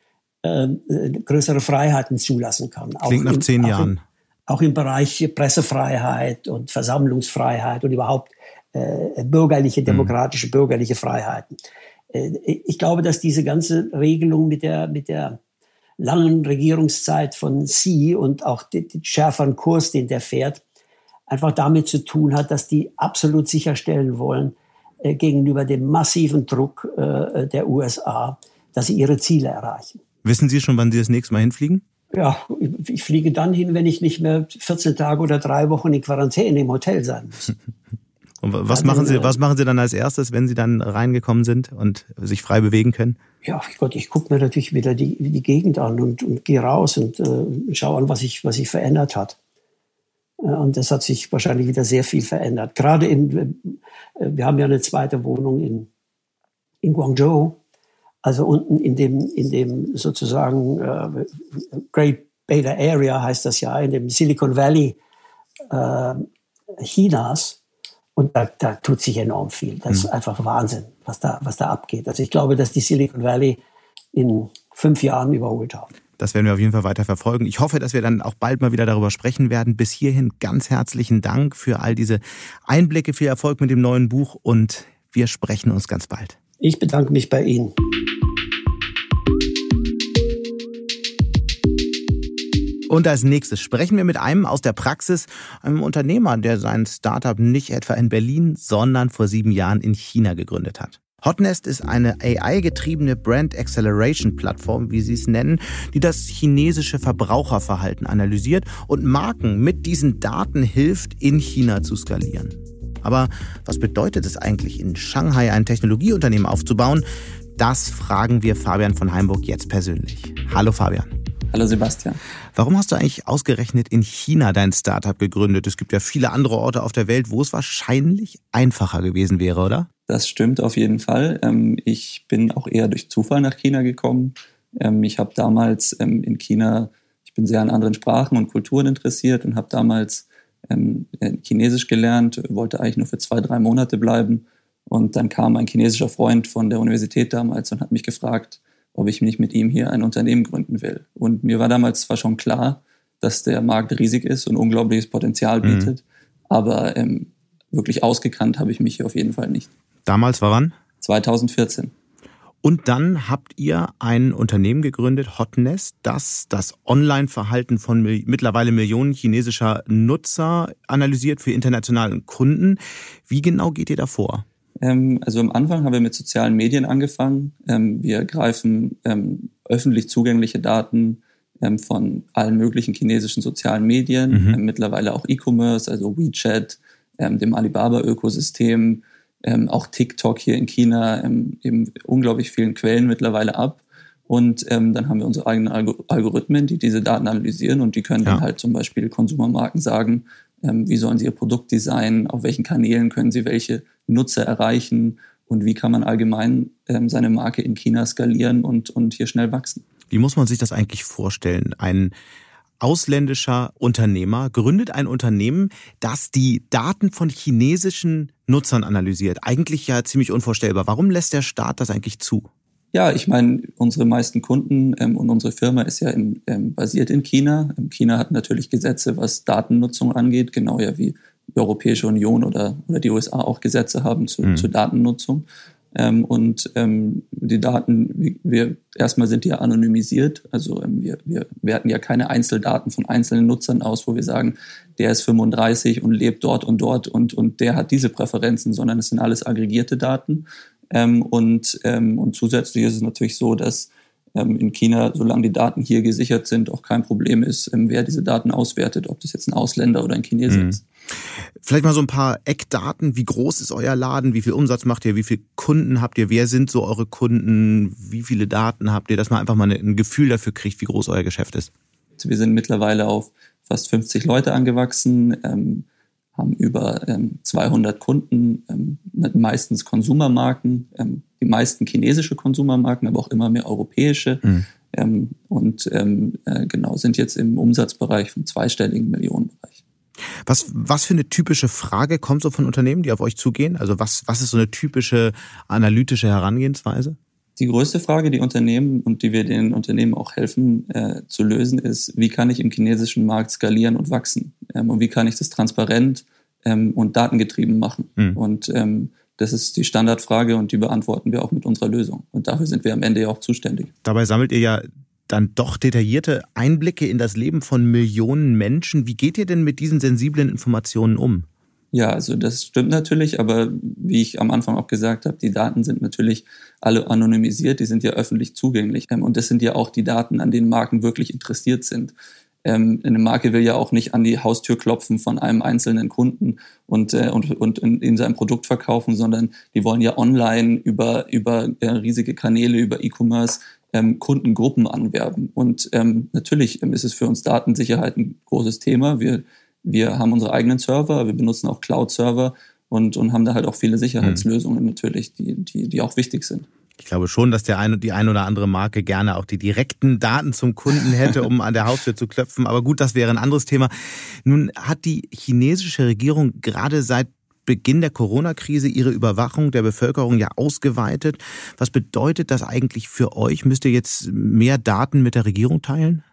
ähm, äh, größere Freiheiten zulassen kann. Klingt nach zehn Jahren. Auch im Bereich Pressefreiheit und Versammlungsfreiheit und überhaupt äh, bürgerliche, hm. demokratische, hm. bürgerliche Freiheiten. Äh, ich glaube, dass diese ganze Regelung mit der, mit der langen Regierungszeit von Xi und auch den, den schärferen Kurs, den der fährt, einfach damit zu tun hat, dass die absolut sicherstellen wollen äh, gegenüber dem massiven Druck äh, der USA, dass sie ihre Ziele erreichen. Wissen Sie schon, wann Sie das nächste Mal hinfliegen? Ja, ich fliege dann hin, wenn ich nicht mehr 14 Tage oder drei Wochen in Quarantäne im Hotel sein muss. Und was dann, machen Sie, äh, was machen Sie dann als erstes, wenn Sie dann reingekommen sind und sich frei bewegen können? Ja, Gott, ich gucke mir natürlich wieder die, die Gegend an und, und gehe raus und äh, schaue an, was sich was sich verändert hat. Äh, und das hat sich wahrscheinlich wieder sehr viel verändert. Gerade in, äh, wir haben ja eine zweite Wohnung in, in Guangzhou, also unten in dem, in dem sozusagen äh, Great Beta Area heißt das ja, in dem Silicon Valley äh, Chinas. Und da, da tut sich enorm viel. Das ist mhm. einfach Wahnsinn, was da, was da abgeht. Also ich glaube, dass die Silicon Valley in fünf Jahren überholt haben. Das werden wir auf jeden Fall weiter verfolgen. Ich hoffe, dass wir dann auch bald mal wieder darüber sprechen werden. Bis hierhin ganz herzlichen Dank für all diese Einblicke, viel Erfolg mit dem neuen Buch und wir sprechen uns ganz bald. Ich bedanke mich bei Ihnen. Und als nächstes sprechen wir mit einem aus der Praxis, einem Unternehmer, der sein Startup nicht etwa in Berlin, sondern vor sieben Jahren in China gegründet hat. Hotnest ist eine AI-getriebene Brand Acceleration Plattform, wie sie es nennen, die das chinesische Verbraucherverhalten analysiert und Marken mit diesen Daten hilft, in China zu skalieren. Aber was bedeutet es eigentlich, in Shanghai ein Technologieunternehmen aufzubauen? Das fragen wir Fabian von Heimburg jetzt persönlich. Hallo Fabian. Hallo Sebastian. Warum hast du eigentlich ausgerechnet in China dein Startup gegründet? Es gibt ja viele andere Orte auf der Welt, wo es wahrscheinlich einfacher gewesen wäre, oder? Das stimmt auf jeden Fall. Ähm, ich bin auch eher durch Zufall nach China gekommen. Ähm, ich habe damals ähm, in China, ich bin sehr an anderen Sprachen und Kulturen interessiert und habe damals Chinesisch gelernt, wollte eigentlich nur für zwei, drei Monate bleiben. Und dann kam ein chinesischer Freund von der Universität damals und hat mich gefragt, ob ich nicht mit ihm hier ein Unternehmen gründen will. Und mir war damals zwar schon klar, dass der Markt riesig ist und unglaubliches Potenzial mhm. bietet, mhm. aber ähm, wirklich ausgekannt habe ich mich hier auf jeden Fall nicht. Damals war wann? 2014. Und dann habt ihr ein Unternehmen gegründet, Hotnest, das das Online-Verhalten von mittlerweile Millionen chinesischer Nutzer analysiert für internationalen Kunden. Wie genau geht ihr da vor? Ähm, also am Anfang haben wir mit sozialen Medien angefangen. Ähm, wir greifen ähm, öffentlich zugängliche Daten von allen möglichen chinesischen sozialen Medien, mhm. mittlerweile auch E-Commerce, also WeChat, dem Alibaba-Ökosystem, auch TikTok hier in China, eben unglaublich vielen Quellen mittlerweile ab. Und ähm, dann haben wir unsere eigenen Algorithmen, die diese Daten analysieren und die können ja. dann halt zum Beispiel Konsumermarken sagen, ähm, wie sollen sie ihr Produkt designen, auf welchen Kanälen können sie welche Nutzer erreichen und wie kann man allgemein ähm, seine Marke in China skalieren und, und hier schnell wachsen. Wie muss man sich das eigentlich vorstellen? Ein ausländischer Unternehmer gründet ein Unternehmen, das die Daten von chinesischen Nutzern analysiert. Eigentlich ja ziemlich unvorstellbar. Warum lässt der Staat das eigentlich zu? Ja, ich meine, unsere meisten Kunden ähm, und unsere Firma ist ja im, ähm, basiert in China. Ähm, China hat natürlich Gesetze, was Datennutzung angeht, genau ja wie die Europäische Union oder, oder die USA auch Gesetze haben zu, mhm. zur Datennutzung. Ähm, und ähm, die Daten, wir erstmal sind die ja anonymisiert. Also ähm, wir, wir werten ja keine Einzeldaten von einzelnen Nutzern aus, wo wir sagen, der ist 35 und lebt dort und dort und, und der hat diese Präferenzen, sondern es sind alles aggregierte Daten. Ähm, und, ähm, und zusätzlich ist es natürlich so, dass in China, solange die Daten hier gesichert sind, auch kein Problem ist, ähm, wer diese Daten auswertet, ob das jetzt ein Ausländer oder ein Chinese mhm. ist. Vielleicht mal so ein paar Eckdaten. Wie groß ist euer Laden? Wie viel Umsatz macht ihr? Wie viele Kunden habt ihr? Wer sind so eure Kunden? Wie viele Daten habt ihr? Dass man einfach mal ein Gefühl dafür kriegt, wie groß euer Geschäft ist. Wir sind mittlerweile auf fast 50 Leute angewachsen. Ähm, haben über ähm, 200 Kunden, ähm, meistens Konsumermarken, ähm, die meisten chinesische Konsumermarken, aber auch immer mehr europäische. Mhm. Ähm, und ähm, äh, genau sind jetzt im Umsatzbereich vom zweistelligen Millionenbereich. Was, was für eine typische Frage kommt so von Unternehmen, die auf euch zugehen? Also was, was ist so eine typische analytische Herangehensweise? Die größte Frage, die Unternehmen und die wir den Unternehmen auch helfen äh, zu lösen, ist, wie kann ich im chinesischen Markt skalieren und wachsen? Ähm, und wie kann ich das transparent ähm, und datengetrieben machen? Mhm. Und ähm, das ist die Standardfrage und die beantworten wir auch mit unserer Lösung. Und dafür sind wir am Ende ja auch zuständig. Dabei sammelt ihr ja dann doch detaillierte Einblicke in das Leben von Millionen Menschen. Wie geht ihr denn mit diesen sensiblen Informationen um? Ja, also das stimmt natürlich, aber wie ich am Anfang auch gesagt habe, die Daten sind natürlich alle anonymisiert, die sind ja öffentlich zugänglich. Ähm, und das sind ja auch die Daten, an denen Marken wirklich interessiert sind. Ähm, eine Marke will ja auch nicht an die Haustür klopfen von einem einzelnen Kunden und, äh, und, und in, in sein Produkt verkaufen, sondern die wollen ja online über, über äh, riesige Kanäle, über E-Commerce ähm, Kundengruppen anwerben. Und ähm, natürlich ähm, ist es für uns Datensicherheit ein großes Thema. Wir wir haben unsere eigenen Server, wir benutzen auch Cloud-Server und, und haben da halt auch viele Sicherheitslösungen mhm. natürlich, die, die, die auch wichtig sind. Ich glaube schon, dass der eine, die ein oder andere Marke gerne auch die direkten Daten zum Kunden hätte, um an der Haustür zu klopfen. Aber gut, das wäre ein anderes Thema. Nun hat die chinesische Regierung gerade seit Beginn der Corona-Krise ihre Überwachung der Bevölkerung ja ausgeweitet. Was bedeutet das eigentlich für euch? Müsst ihr jetzt mehr Daten mit der Regierung teilen?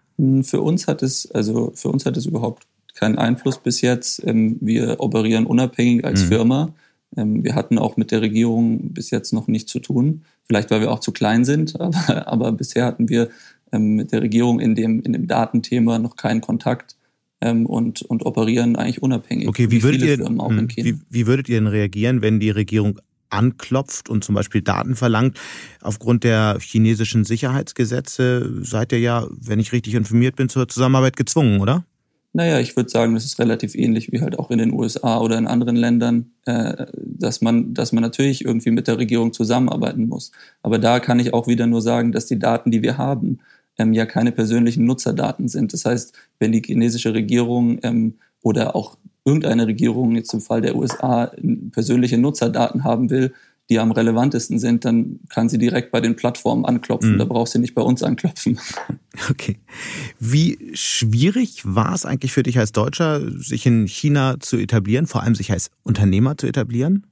Für uns hat es, also für uns hat es überhaupt keinen Einfluss bis jetzt. Ähm, wir operieren unabhängig als mhm. Firma. Ähm, wir hatten auch mit der Regierung bis jetzt noch nichts zu tun. Vielleicht, weil wir auch zu klein sind, aber, aber bisher hatten wir ähm, mit der Regierung in dem, in dem Datenthema noch keinen Kontakt und, und operieren eigentlich unabhängig. Okay, wie, wie würdet, ihr, hm, wie, wie würdet ihr denn reagieren, wenn die Regierung anklopft und zum Beispiel Daten verlangt. Aufgrund der chinesischen Sicherheitsgesetze seid ihr ja, wenn ich richtig informiert bin, zur Zusammenarbeit gezwungen, oder? Naja, ich würde sagen, das ist relativ ähnlich wie halt auch in den USA oder in anderen Ländern, äh, dass man, dass man natürlich irgendwie mit der Regierung zusammenarbeiten muss. Aber da kann ich auch wieder nur sagen, dass die Daten, die wir haben, ähm, ja keine persönlichen Nutzerdaten sind. Das heißt, wenn die chinesische Regierung ähm, oder auch irgendeine Regierung jetzt im Fall der USA persönliche Nutzerdaten haben will, die am relevantesten sind, dann kann sie direkt bei den Plattformen anklopfen. Mhm. Da braucht sie nicht bei uns anklopfen. Okay. Wie schwierig war es eigentlich für dich als Deutscher, sich in China zu etablieren, vor allem sich als Unternehmer zu etablieren?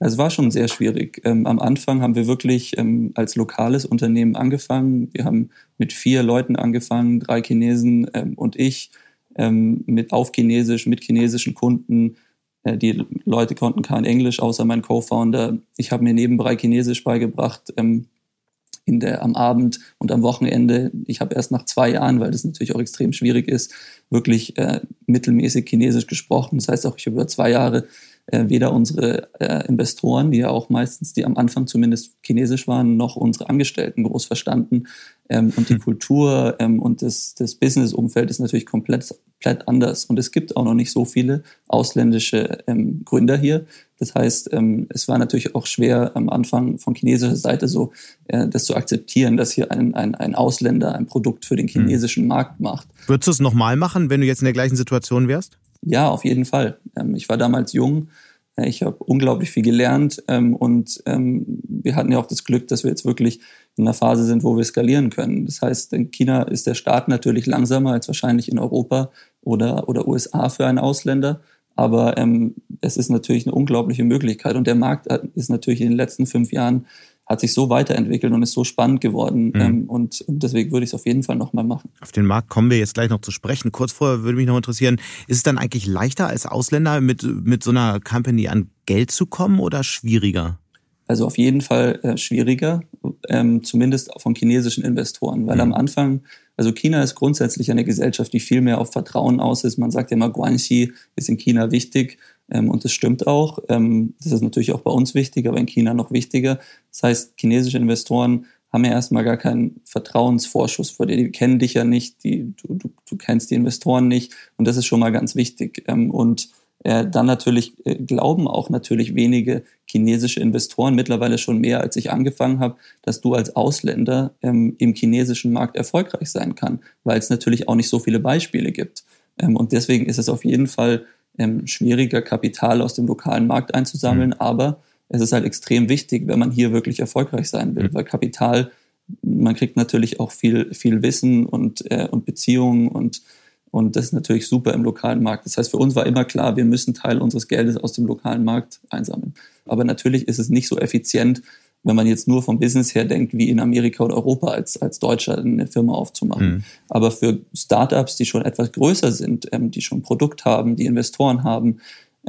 Es war schon sehr schwierig. Ähm, am Anfang haben wir wirklich ähm, als lokales Unternehmen angefangen. Wir haben mit vier Leuten angefangen, drei Chinesen ähm, und ich, mit auf Chinesisch, mit chinesischen Kunden die Leute konnten kein Englisch, außer mein Co-Founder. Ich habe mir nebenbei Chinesisch beigebracht ähm, in der, am Abend und am Wochenende. Ich habe erst nach zwei Jahren, weil das natürlich auch extrem schwierig ist, wirklich äh, mittelmäßig Chinesisch gesprochen. Das heißt auch, ich habe über zwei Jahre äh, weder unsere äh, Investoren, die ja auch meistens, die am Anfang zumindest chinesisch waren, noch unsere Angestellten groß verstanden. Ähm, und die hm. Kultur ähm, und das, das Business-Umfeld ist natürlich komplett, komplett anders. Und es gibt auch noch nicht so viele ausländische ähm, Gründer hier. Das heißt, ähm, es war natürlich auch schwer am Anfang von chinesischer Seite so, äh, das zu akzeptieren, dass hier ein, ein, ein Ausländer ein Produkt für den hm. chinesischen Markt macht. Würdest du es nochmal machen, wenn du jetzt in der gleichen Situation wärst? Ja, auf jeden Fall. Ähm, ich war damals jung. Ich habe unglaublich viel gelernt ähm, und ähm, wir hatten ja auch das Glück, dass wir jetzt wirklich in einer Phase sind, wo wir skalieren können. Das heißt, in China ist der Start natürlich langsamer als wahrscheinlich in Europa oder, oder USA für einen Ausländer. Aber es ist natürlich eine unglaubliche Möglichkeit. Und der Markt ist natürlich in den letzten fünf Jahren hat sich so weiterentwickelt und ist so spannend geworden. Mhm. Ähm, und, und, deswegen würde ich es auf jeden Fall nochmal machen. Auf den Markt kommen wir jetzt gleich noch zu sprechen. Kurz vorher würde mich noch interessieren, ist es dann eigentlich leichter als Ausländer mit, mit so einer Company an Geld zu kommen oder schwieriger? Also auf jeden Fall äh, schwieriger, ähm, zumindest von chinesischen Investoren, weil mhm. am Anfang, also China ist grundsätzlich eine Gesellschaft, die viel mehr auf Vertrauen aus ist. Man sagt ja immer, Guanxi ist in China wichtig. Ähm, und das stimmt auch. Ähm, das ist natürlich auch bei uns wichtig, aber in China noch wichtiger. Das heißt, chinesische Investoren haben ja erstmal gar keinen Vertrauensvorschuss vor dir. Die kennen dich ja nicht, die, du, du, du kennst die Investoren nicht. Und das ist schon mal ganz wichtig. Ähm, und äh, dann natürlich äh, glauben auch natürlich wenige chinesische Investoren mittlerweile schon mehr, als ich angefangen habe, dass du als Ausländer im chinesischen Markt erfolgreich sein kann, weil es natürlich auch nicht so viele Beispiele gibt. Und deswegen ist es auf jeden Fall ähm, schwieriger, Kapital aus dem lokalen Markt einzusammeln. Mhm. Aber es ist halt extrem wichtig, wenn man hier wirklich erfolgreich sein will, mhm. weil Kapital, man kriegt natürlich auch viel, viel Wissen und, äh, und Beziehungen und und das ist natürlich super im lokalen Markt. Das heißt, für uns war immer klar, wir müssen Teil unseres Geldes aus dem lokalen Markt einsammeln. Aber natürlich ist es nicht so effizient, wenn man jetzt nur vom Business her denkt, wie in Amerika oder Europa als, als Deutscher eine Firma aufzumachen. Mhm. Aber für Startups, die schon etwas größer sind, ähm, die schon ein Produkt haben, die Investoren haben,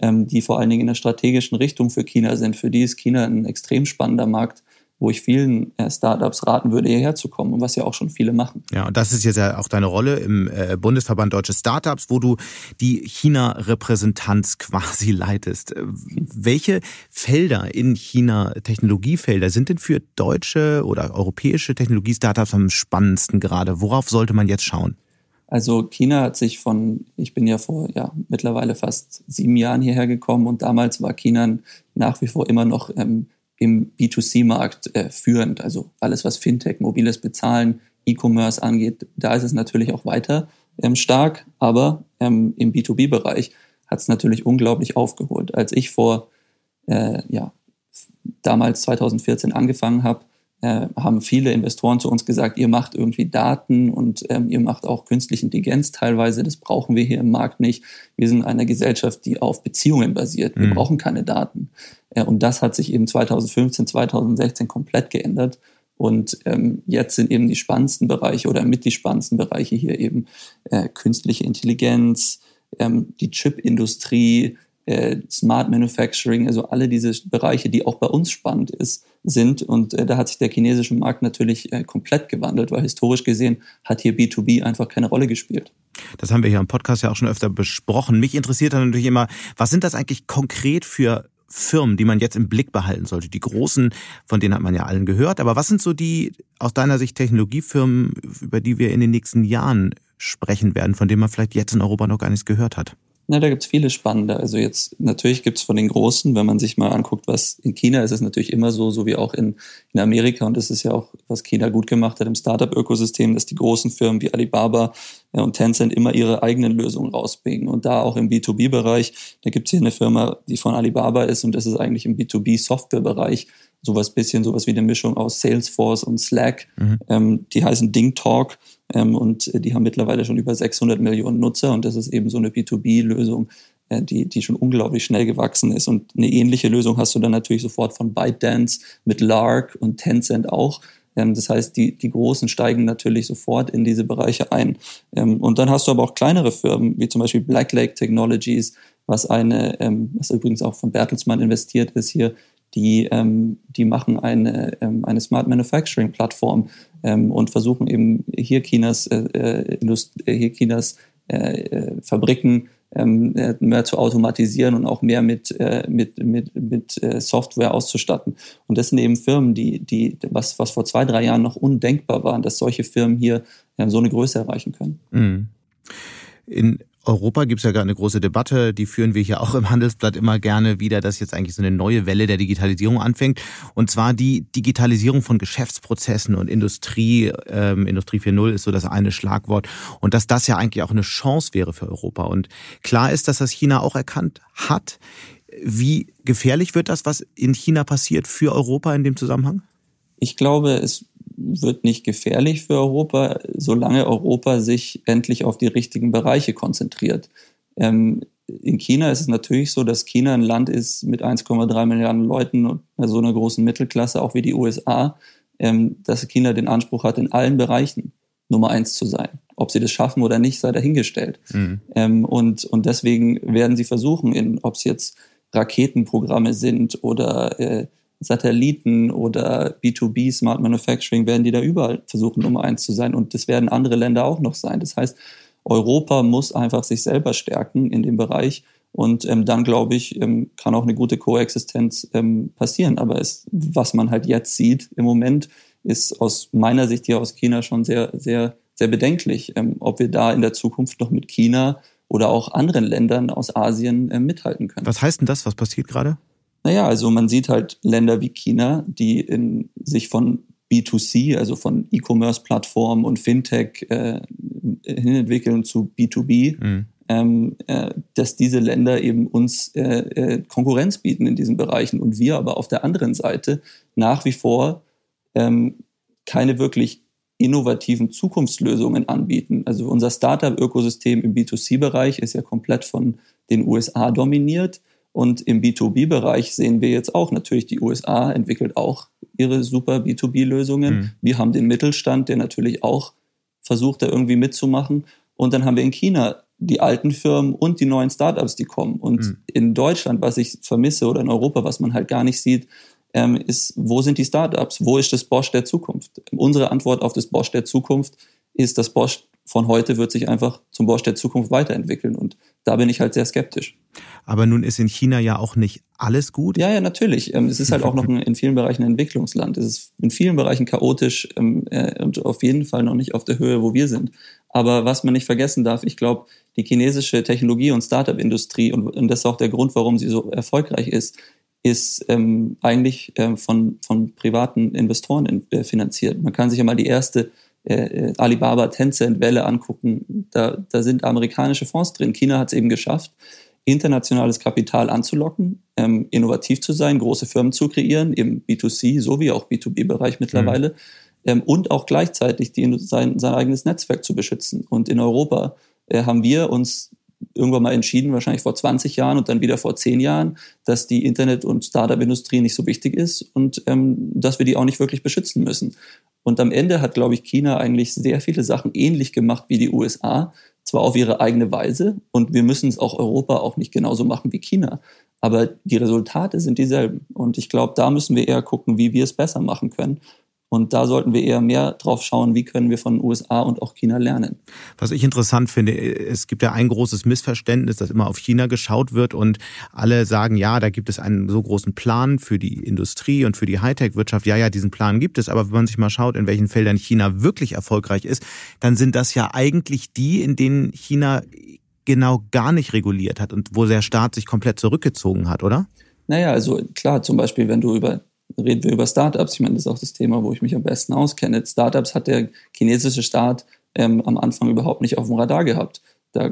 ähm, die vor allen Dingen in der strategischen Richtung für China sind, für die ist China ein extrem spannender Markt, wo ich vielen äh, Startups raten würde, hierher zu kommen und was ja auch schon viele machen. Ja, und das ist jetzt ja auch deine Rolle im äh, Bundesverband Deutsche Startups, wo du die China-Repräsentanz quasi leitest. Äh, welche Felder in China, Technologiefelder, sind denn für deutsche oder europäische Technologie-Startups am spannendsten gerade? Worauf sollte man jetzt schauen? Also China hat sich von, ich bin ja vor ja, mittlerweile fast sieben Jahren hierher gekommen und damals war China nach wie vor immer noch ähm, im B2C-Markt äh, führend. Also alles, was Fintech, mobiles Bezahlen, E-Commerce angeht, da ist es natürlich auch weiter ähm, stark, aber ähm, im B2B-Bereich hat es natürlich unglaublich aufgeholt. Als ich vor, äh, ja, damals 2014 angefangen habe, äh, haben viele Investoren zu uns gesagt, ihr macht irgendwie Daten und ähm, ihr macht auch künstliche Intelligenz teilweise. Das brauchen wir hier im Markt nicht. Wir sind eine Gesellschaft, die auf Beziehungen basiert. Wir mhm. brauchen keine Daten. Äh, und das hat sich eben 2015, 2016 komplett geändert. Und ähm, jetzt sind eben die spannendsten Bereiche oder mit die spannendsten Bereiche hier eben äh, künstliche Intelligenz, ähm, die Chipindustrie, äh, Smart Manufacturing, also alle diese Bereiche, die auch bei uns spannend ist, sind. Und äh, da hat sich der chinesische Markt natürlich äh, komplett gewandelt, weil historisch gesehen hat hier B2B einfach keine Rolle gespielt. Das haben wir hier im Podcast ja auch schon öfter besprochen. Mich interessiert dann natürlich immer, was sind das eigentlich konkret für Firmen, die man jetzt im Blick behalten sollte? Die großen, von denen hat man ja allen gehört. Aber was sind so die aus deiner Sicht Technologiefirmen, über die wir in den nächsten Jahren sprechen werden, von denen man vielleicht jetzt in Europa noch gar nichts gehört hat? Na, da gibt's viele spannende. Also jetzt natürlich gibt's von den Großen, wenn man sich mal anguckt, was in China ist, ist es natürlich immer so, so wie auch in, in Amerika. Und das ist ja auch, was China gut gemacht hat im Startup-Ökosystem, dass die großen Firmen wie Alibaba ja, und Tencent immer ihre eigenen Lösungen rausbringen. Und da auch im B2B-Bereich, da gibt's hier eine Firma, die von Alibaba ist und das ist eigentlich im B2B-Software-Bereich sowas bisschen, sowas wie eine Mischung aus Salesforce und Slack. Mhm. Ähm, die heißen Ding Talk und äh, die haben mittlerweile schon über 600 Millionen Nutzer und das ist eben so eine B2B-Lösung, äh, die, die schon unglaublich schnell gewachsen ist. Und eine ähnliche Lösung hast du dann natürlich sofort von ByteDance mit Lark und Tencent auch. Ähm, das heißt, die, die Großen steigen natürlich sofort in diese Bereiche ein. Ähm, und dann hast du aber auch kleinere Firmen, wie zum Beispiel Black Lake Technologies, was eine, ähm, was übrigens auch von Bertelsmann investiert ist hier, die, ähm, die machen eine, ähm, eine Smart Manufacturing Plattform ähm, und versuchen eben hier Chinas, äh, äh äh, hier Chinas äh, äh, Fabriken ähm, äh, mehr zu automatisieren und auch mehr mit, äh, mit, mit, mit Software auszustatten. Und das sind eben Firmen, die, die, was, was vor zwei, drei Jahren noch undenkbar waren, dass solche Firmen hier äh, so eine Größe erreichen können. Mhm. In Europa gibt es ja gerade eine große Debatte, die führen wir hier auch im Handelsblatt immer gerne wieder, dass jetzt eigentlich so eine neue Welle der Digitalisierung anfängt. Und zwar die Digitalisierung von Geschäftsprozessen und Industrie. Ähm, Industrie 4.0 ist so das eine Schlagwort. Und dass das ja eigentlich auch eine Chance wäre für Europa. Und klar ist, dass das China auch erkannt hat. Wie gefährlich wird das, was in China passiert, für Europa in dem Zusammenhang? Ich glaube, es wird nicht gefährlich für Europa, solange Europa sich endlich auf die richtigen Bereiche konzentriert. Ähm, in China ist es natürlich so, dass China ein Land ist mit 1,3 Milliarden Leuten und so einer großen Mittelklasse, auch wie die USA, ähm, dass China den Anspruch hat, in allen Bereichen Nummer eins zu sein. Ob sie das schaffen oder nicht, sei dahingestellt. Mhm. Ähm, und, und deswegen werden sie versuchen, ob es jetzt Raketenprogramme sind oder äh, Satelliten oder B2B Smart Manufacturing, werden die da überall versuchen, Nummer eins zu sein. Und das werden andere Länder auch noch sein. Das heißt, Europa muss einfach sich selber stärken in dem Bereich. Und ähm, dann, glaube ich, ähm, kann auch eine gute Koexistenz ähm, passieren. Aber es, was man halt jetzt sieht im Moment, ist aus meiner Sicht hier aus China schon sehr, sehr, sehr bedenklich, ähm, ob wir da in der Zukunft noch mit China oder auch anderen Ländern aus Asien äh, mithalten können. Was heißt denn das? Was passiert gerade? Naja, also man sieht halt Länder wie China, die in, sich von B2C, also von E-Commerce-Plattformen und Fintech äh, hinentwickeln zu B2B, mhm. ähm, äh, dass diese Länder eben uns äh, äh, Konkurrenz bieten in diesen Bereichen und wir aber auf der anderen Seite nach wie vor ähm, keine wirklich innovativen Zukunftslösungen anbieten. Also unser Startup-Ökosystem im B2C-Bereich ist ja komplett von den USA dominiert. Und im B2B-Bereich sehen wir jetzt auch natürlich, die USA entwickelt auch ihre super B2B-Lösungen. Mhm. Wir haben den Mittelstand, der natürlich auch versucht, da irgendwie mitzumachen. Und dann haben wir in China die alten Firmen und die neuen Startups, die kommen. Und mhm. in Deutschland, was ich vermisse oder in Europa, was man halt gar nicht sieht, ähm, ist, wo sind die Startups? Wo ist das Bosch der Zukunft? Unsere Antwort auf das Bosch der Zukunft ist, dass Bosch von heute wird sich einfach zum Bosch der Zukunft weiterentwickeln. Und da bin ich halt sehr skeptisch. Aber nun ist in China ja auch nicht alles gut. Ja, ja, natürlich. Ähm, es ist halt auch noch in vielen Bereichen ein Entwicklungsland. Es ist in vielen Bereichen chaotisch ähm, äh, und auf jeden Fall noch nicht auf der Höhe, wo wir sind. Aber was man nicht vergessen darf, ich glaube, die chinesische Technologie- und Startup-Industrie, und, das ist auch der Grund, warum sie so erfolgreich ist, ist ähm, eigentlich äh, von, von privaten Investoren in, äh, finanziert. Man kann sich ja mal die erste äh, Alibaba Tencent Welle angucken. Da, da sind amerikanische Fonds drin. China hat es eben geschafft, internationales Kapital anzulocken, ähm, innovativ zu sein, große Firmen zu kreieren, im B2C sowie auch B2B-Bereich mittlerweile. Mhm. Ähm, und auch gleichzeitig die, sein, sein eigenes Netzwerk zu beschützen. Und in Europa äh, haben wir uns irgendwann mal entschieden, wahrscheinlich vor 20 Jahren und dann wieder vor 10 Jahren, dass die Internet- und Startup-Industrie nicht so wichtig ist und ähm, dass wir die auch nicht wirklich beschützen müssen. Und am Ende hat, glaube ich, China eigentlich sehr viele Sachen ähnlich gemacht wie die USA, zwar auf ihre eigene Weise und wir müssen es auch Europa auch nicht genauso machen wie China. Aber die Resultate sind dieselben. Und ich glaube, da müssen wir eher gucken, wie wir es besser machen können. Und da sollten wir eher mehr drauf schauen, wie können wir von den USA und auch China lernen. Was ich interessant finde, es gibt ja ein großes Missverständnis, dass immer auf China geschaut wird und alle sagen, ja, da gibt es einen so großen Plan für die Industrie und für die Hightech-Wirtschaft. Ja, ja, diesen Plan gibt es. Aber wenn man sich mal schaut, in welchen Feldern China wirklich erfolgreich ist, dann sind das ja eigentlich die, in denen China genau gar nicht reguliert hat und wo der Staat sich komplett zurückgezogen hat, oder? Naja, also klar, zum Beispiel, wenn du über reden wir über Startups. Ich meine, das ist auch das Thema, wo ich mich am besten auskenne. Startups hat der chinesische Staat ähm, am Anfang überhaupt nicht auf dem Radar gehabt. Da,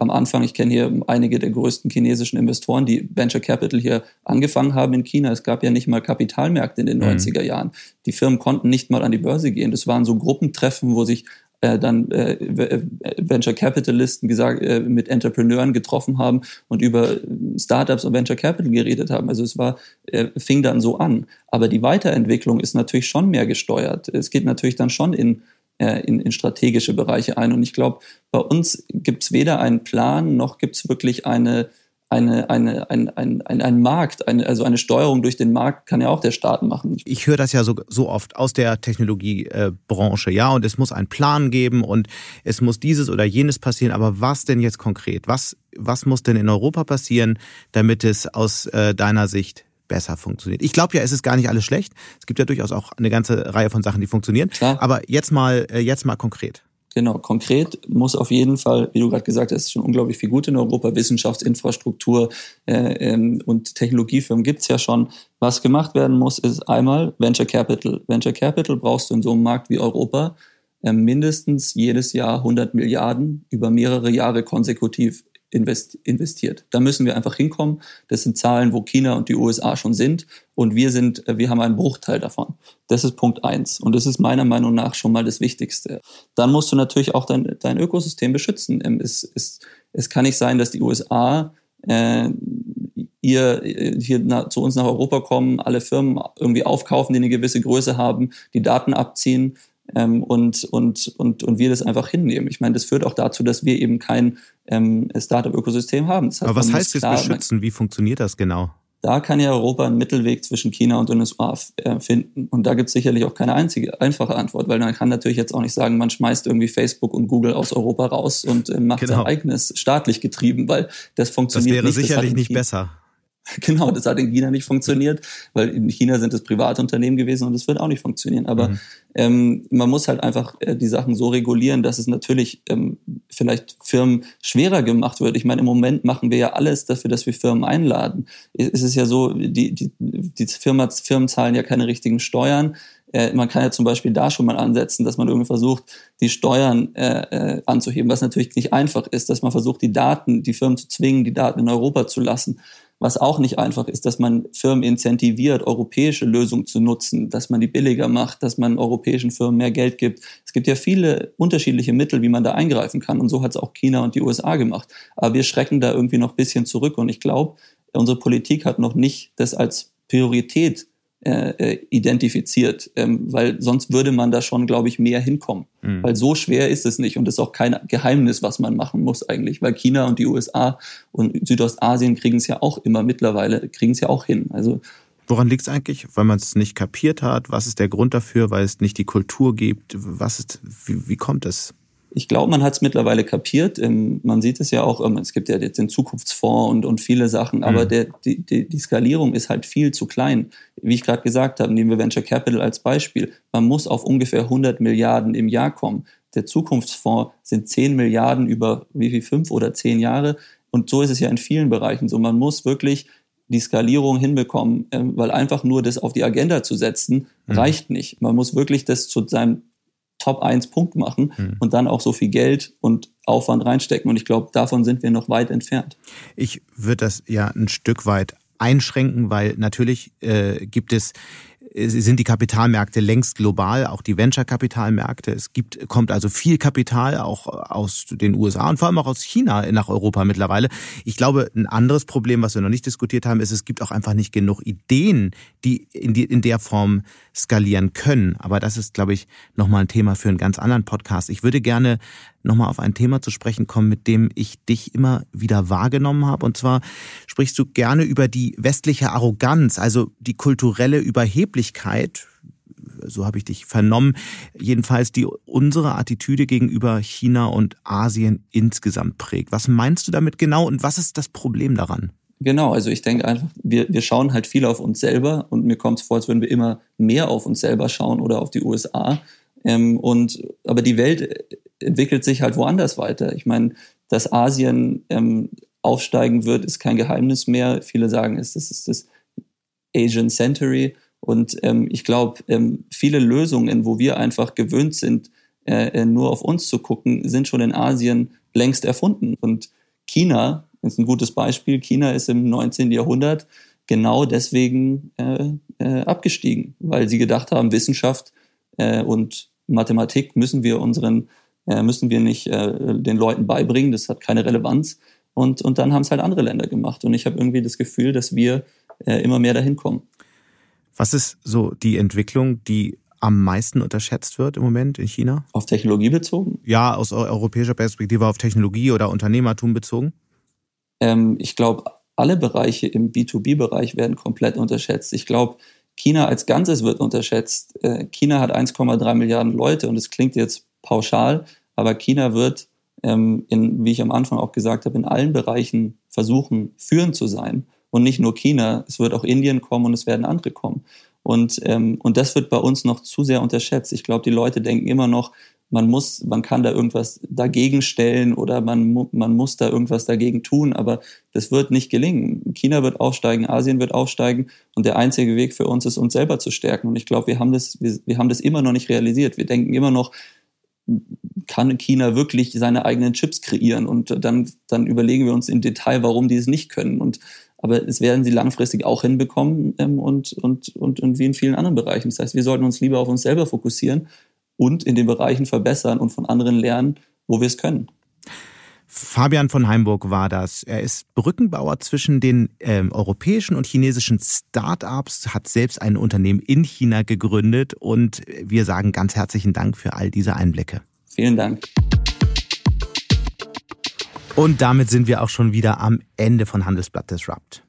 am Anfang, ich kenne hier einige der größten chinesischen Investoren, die Venture Capital hier angefangen haben in China. Es gab ja nicht mal Kapitalmärkte in den mhm. 90er Jahren. Die Firmen konnten nicht mal an die Börse gehen. Das waren so Gruppentreffen, wo sich äh, dann äh, äh, Venture Capitalisten gesagt, äh, mit Entrepreneuren getroffen haben und über Startups und Venture Capital geredet haben. Also es war, äh, fing dann so an. Aber die Weiterentwicklung ist natürlich schon mehr gesteuert. Es geht natürlich dann schon in äh, in, in strategische Bereiche ein. Und ich glaube, bei uns gibt es weder einen Plan noch gibt es wirklich eine eine, eine, ein, ein, ein, ein Markt, eine, also eine Steuerung durch den Markt kann ja auch der Staat machen. Ich höre das ja so, so oft aus der Technologiebranche, ja, und es muss einen Plan geben und es muss dieses oder jenes passieren, aber was denn jetzt konkret? Was, was muss denn in Europa passieren, damit es aus äh, deiner Sicht besser funktioniert. Ich glaube ja, es ist gar nicht alles schlecht. Es gibt ja durchaus auch eine ganze Reihe von Sachen, die funktionieren. Klar. Aber jetzt mal, äh, jetzt mal konkret. Genau, konkret muss auf jeden Fall, wie du gerade gesagt hast, schon unglaublich viel gut in Europa. Wissenschaftsinfrastruktur äh, ähm, und Technologiefirmen gibt's ja schon. Was gemacht werden muss, ist einmal Venture Capital. Venture Capital brauchst du in so einem Markt wie Europa äh, mindestens jedes Jahr 100 Milliarden über mehrere Jahre konsekutiv investiert. Da müssen wir einfach hinkommen. Das sind Zahlen, wo China und die USA schon sind und wir sind, äh, wir haben einen Bruchteil davon. Das ist Punkt eins und das ist meiner Meinung nach schon mal das Wichtigste. Dann musst du natürlich auch dein, dein Ökosystem beschützen. Ähm, es, es, es kann nicht sein, dass die USA äh, ihr hier nach, zu uns nach Europa kommen, alle Firmen irgendwie aufkaufen, die eine gewisse Größe haben, die Daten abziehen ähm, und, und, und, und wir das einfach hinnehmen. Ich meine, das führt auch dazu, dass wir eben kein ähm, Startup-Ökosystem haben. Das heißt, Aber was heißt jetzt beschützen? Wie funktioniert das genau? Da kann ja Europa einen Mittelweg zwischen China und den USA äh, finden. Und da gibt es sicherlich auch keine einzige einfache Antwort, weil man kann natürlich jetzt auch nicht sagen, man schmeißt irgendwie Facebook und Google aus Europa raus und äh, macht genau. sein eigenes staatlich getrieben, weil das funktioniert nicht. Das wäre nicht. sicherlich nicht besser. Genau, das hat in China nicht funktioniert, weil in China sind es private Unternehmen gewesen und das wird auch nicht funktionieren. Aber mhm. ähm, man muss halt einfach äh, die Sachen so regulieren, dass es natürlich ähm, vielleicht Firmen schwerer gemacht wird. Ich meine, im Moment machen wir ja alles dafür, dass wir Firmen einladen. Es ist ja so, die, die, die Firma, Firmen zahlen ja keine richtigen Steuern. Äh, man kann ja zum Beispiel da schon mal ansetzen, dass man irgendwie versucht, die Steuern äh, äh, anzuheben, was natürlich nicht einfach ist, dass man versucht, die Daten, die Firmen zu zwingen, die Daten in Europa zu lassen. Was auch nicht einfach ist, dass man Firmen incentiviert, europäische Lösungen zu nutzen, dass man die billiger macht, dass man europäischen Firmen mehr Geld gibt. Es gibt ja viele unterschiedliche Mittel, wie man da eingreifen kann. Und so hat es auch China und die USA gemacht. Aber wir schrecken da irgendwie noch ein bisschen zurück. Und ich glaube, unsere Politik hat noch nicht das als Priorität äh, äh, identifiziert, ähm, weil sonst würde man da schon, glaube ich, mehr hinkommen. Mhm. Weil so schwer ist es nicht und das ist auch kein Geheimnis, was man machen muss eigentlich, weil China und die USA und Südostasien kriegen es ja auch immer mittlerweile, kriegen es ja auch hin. Also Woran liegt es eigentlich? Weil man es nicht kapiert hat? Was ist der Grund dafür? Weil es nicht die Kultur gibt? Was ist, wie, wie kommt es? Ich glaube, man hat es mittlerweile kapiert. Ähm, man sieht es ja auch, ähm, es gibt ja jetzt den Zukunftsfonds und, und viele Sachen, aber mhm. der, die, die, die Skalierung ist halt viel zu klein. Wie ich gerade gesagt habe, nehmen wir Venture Capital als Beispiel. Man muss auf ungefähr 100 Milliarden im Jahr kommen. Der Zukunftsfonds sind 10 Milliarden über wie viel, fünf oder zehn Jahre. Und so ist es ja in vielen Bereichen so. Man muss wirklich die Skalierung hinbekommen, ähm, weil einfach nur das auf die Agenda zu setzen, mhm. reicht nicht. Man muss wirklich das zu seinem Top 1 Punkt machen mhm. und dann auch so viel Geld und Aufwand reinstecken. Und ich glaube, davon sind wir noch weit entfernt. Ich würde das ja ein Stück weit einschränken, weil natürlich äh, gibt es sind die Kapitalmärkte längst global, auch die Venture-Kapitalmärkte. Es gibt, kommt also viel Kapital auch aus den USA und vor allem auch aus China nach Europa mittlerweile. Ich glaube, ein anderes Problem, was wir noch nicht diskutiert haben, ist, es gibt auch einfach nicht genug Ideen, die in, die, in der Form skalieren können. Aber das ist, glaube ich, nochmal ein Thema für einen ganz anderen Podcast. Ich würde gerne nochmal auf ein Thema zu sprechen kommen, mit dem ich dich immer wieder wahrgenommen habe. Und zwar sprichst du gerne über die westliche Arroganz, also die kulturelle Überheblichkeit, so habe ich dich vernommen, jedenfalls die unsere Attitüde gegenüber China und Asien insgesamt prägt. Was meinst du damit genau und was ist das Problem daran? Genau, also ich denke einfach, wir, wir schauen halt viel auf uns selber und mir kommt es vor, als würden wir immer mehr auf uns selber schauen oder auf die USA. Ähm, und aber die Welt entwickelt sich halt woanders weiter. Ich meine, dass Asien ähm, aufsteigen wird, ist kein Geheimnis mehr. Viele sagen, es das ist das Asian Century. Und ähm, ich glaube, ähm, viele Lösungen, wo wir einfach gewöhnt sind, äh, äh, nur auf uns zu gucken, sind schon in Asien längst erfunden. Und China ist ein gutes Beispiel. China ist im 19. Jahrhundert genau deswegen äh, äh, abgestiegen, weil sie gedacht haben, Wissenschaft äh, und Mathematik müssen wir unseren äh, müssen wir nicht äh, den Leuten beibringen, das hat keine Relevanz. Und, und dann haben es halt andere Länder gemacht. Und ich habe irgendwie das Gefühl, dass wir äh, immer mehr dahin kommen. Was ist so die Entwicklung, die am meisten unterschätzt wird im Moment in China? Auf Technologie bezogen? Ja, aus europäischer Perspektive auf Technologie oder Unternehmertum bezogen? Ähm, ich glaube, alle Bereiche im B2B-Bereich werden komplett unterschätzt. Ich glaube, China als Ganzes wird unterschätzt. Äh, China hat 1,3 Milliarden Leute und es klingt jetzt pauschal, aber China wird, ähm, in, wie ich am Anfang auch gesagt habe, in allen Bereichen versuchen, führend zu sein. Und nicht nur China, es wird auch Indien kommen und es werden andere kommen. Und, ähm, und das wird bei uns noch zu sehr unterschätzt. Ich glaube, die Leute denken immer noch, man muss, man kann da irgendwas dagegen stellen oder man, man muss da irgendwas dagegen tun, aber das wird nicht gelingen. China wird aufsteigen, Asien wird aufsteigen und der einzige Weg für uns ist, uns selber zu stärken. Und ich glaube, wir haben das, wir, wir haben das immer noch nicht realisiert. Wir denken immer noch, kann China wirklich seine eigenen Chips kreieren? Und dann, dann überlegen wir uns im Detail, warum die es nicht können. Und aber es werden sie langfristig auch hinbekommen ähm, und, und, und, und wie in vielen anderen Bereichen. Das heißt, wir sollten uns lieber auf uns selber fokussieren und in den Bereichen verbessern und von anderen lernen, wo wir es können. Fabian von Heimburg war das. Er ist Brückenbauer zwischen den ähm, europäischen und chinesischen Start-ups, hat selbst ein Unternehmen in China gegründet und wir sagen ganz herzlichen Dank für all diese Einblicke. Vielen Dank. Und damit sind wir auch schon wieder am Ende von Handelsblatt Disrupt.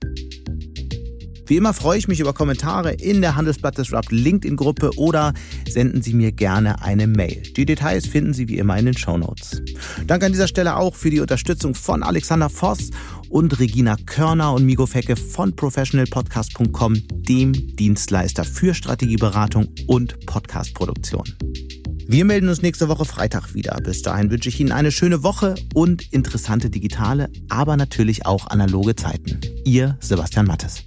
Wie immer freue ich mich über Kommentare in der Handelsblatt Disrupt LinkedIn-Gruppe oder senden Sie mir gerne eine Mail. Die Details finden Sie wie immer in den Show Notes. Danke an dieser Stelle auch für die Unterstützung von Alexander Voss und Regina Körner und Migo Fecke von professionalpodcast.com, dem Dienstleister für Strategieberatung und Podcastproduktion. Wir melden uns nächste Woche Freitag wieder. Bis dahin wünsche ich Ihnen eine schöne Woche und interessante digitale, aber natürlich auch analoge Zeiten. Ihr Sebastian Mattes.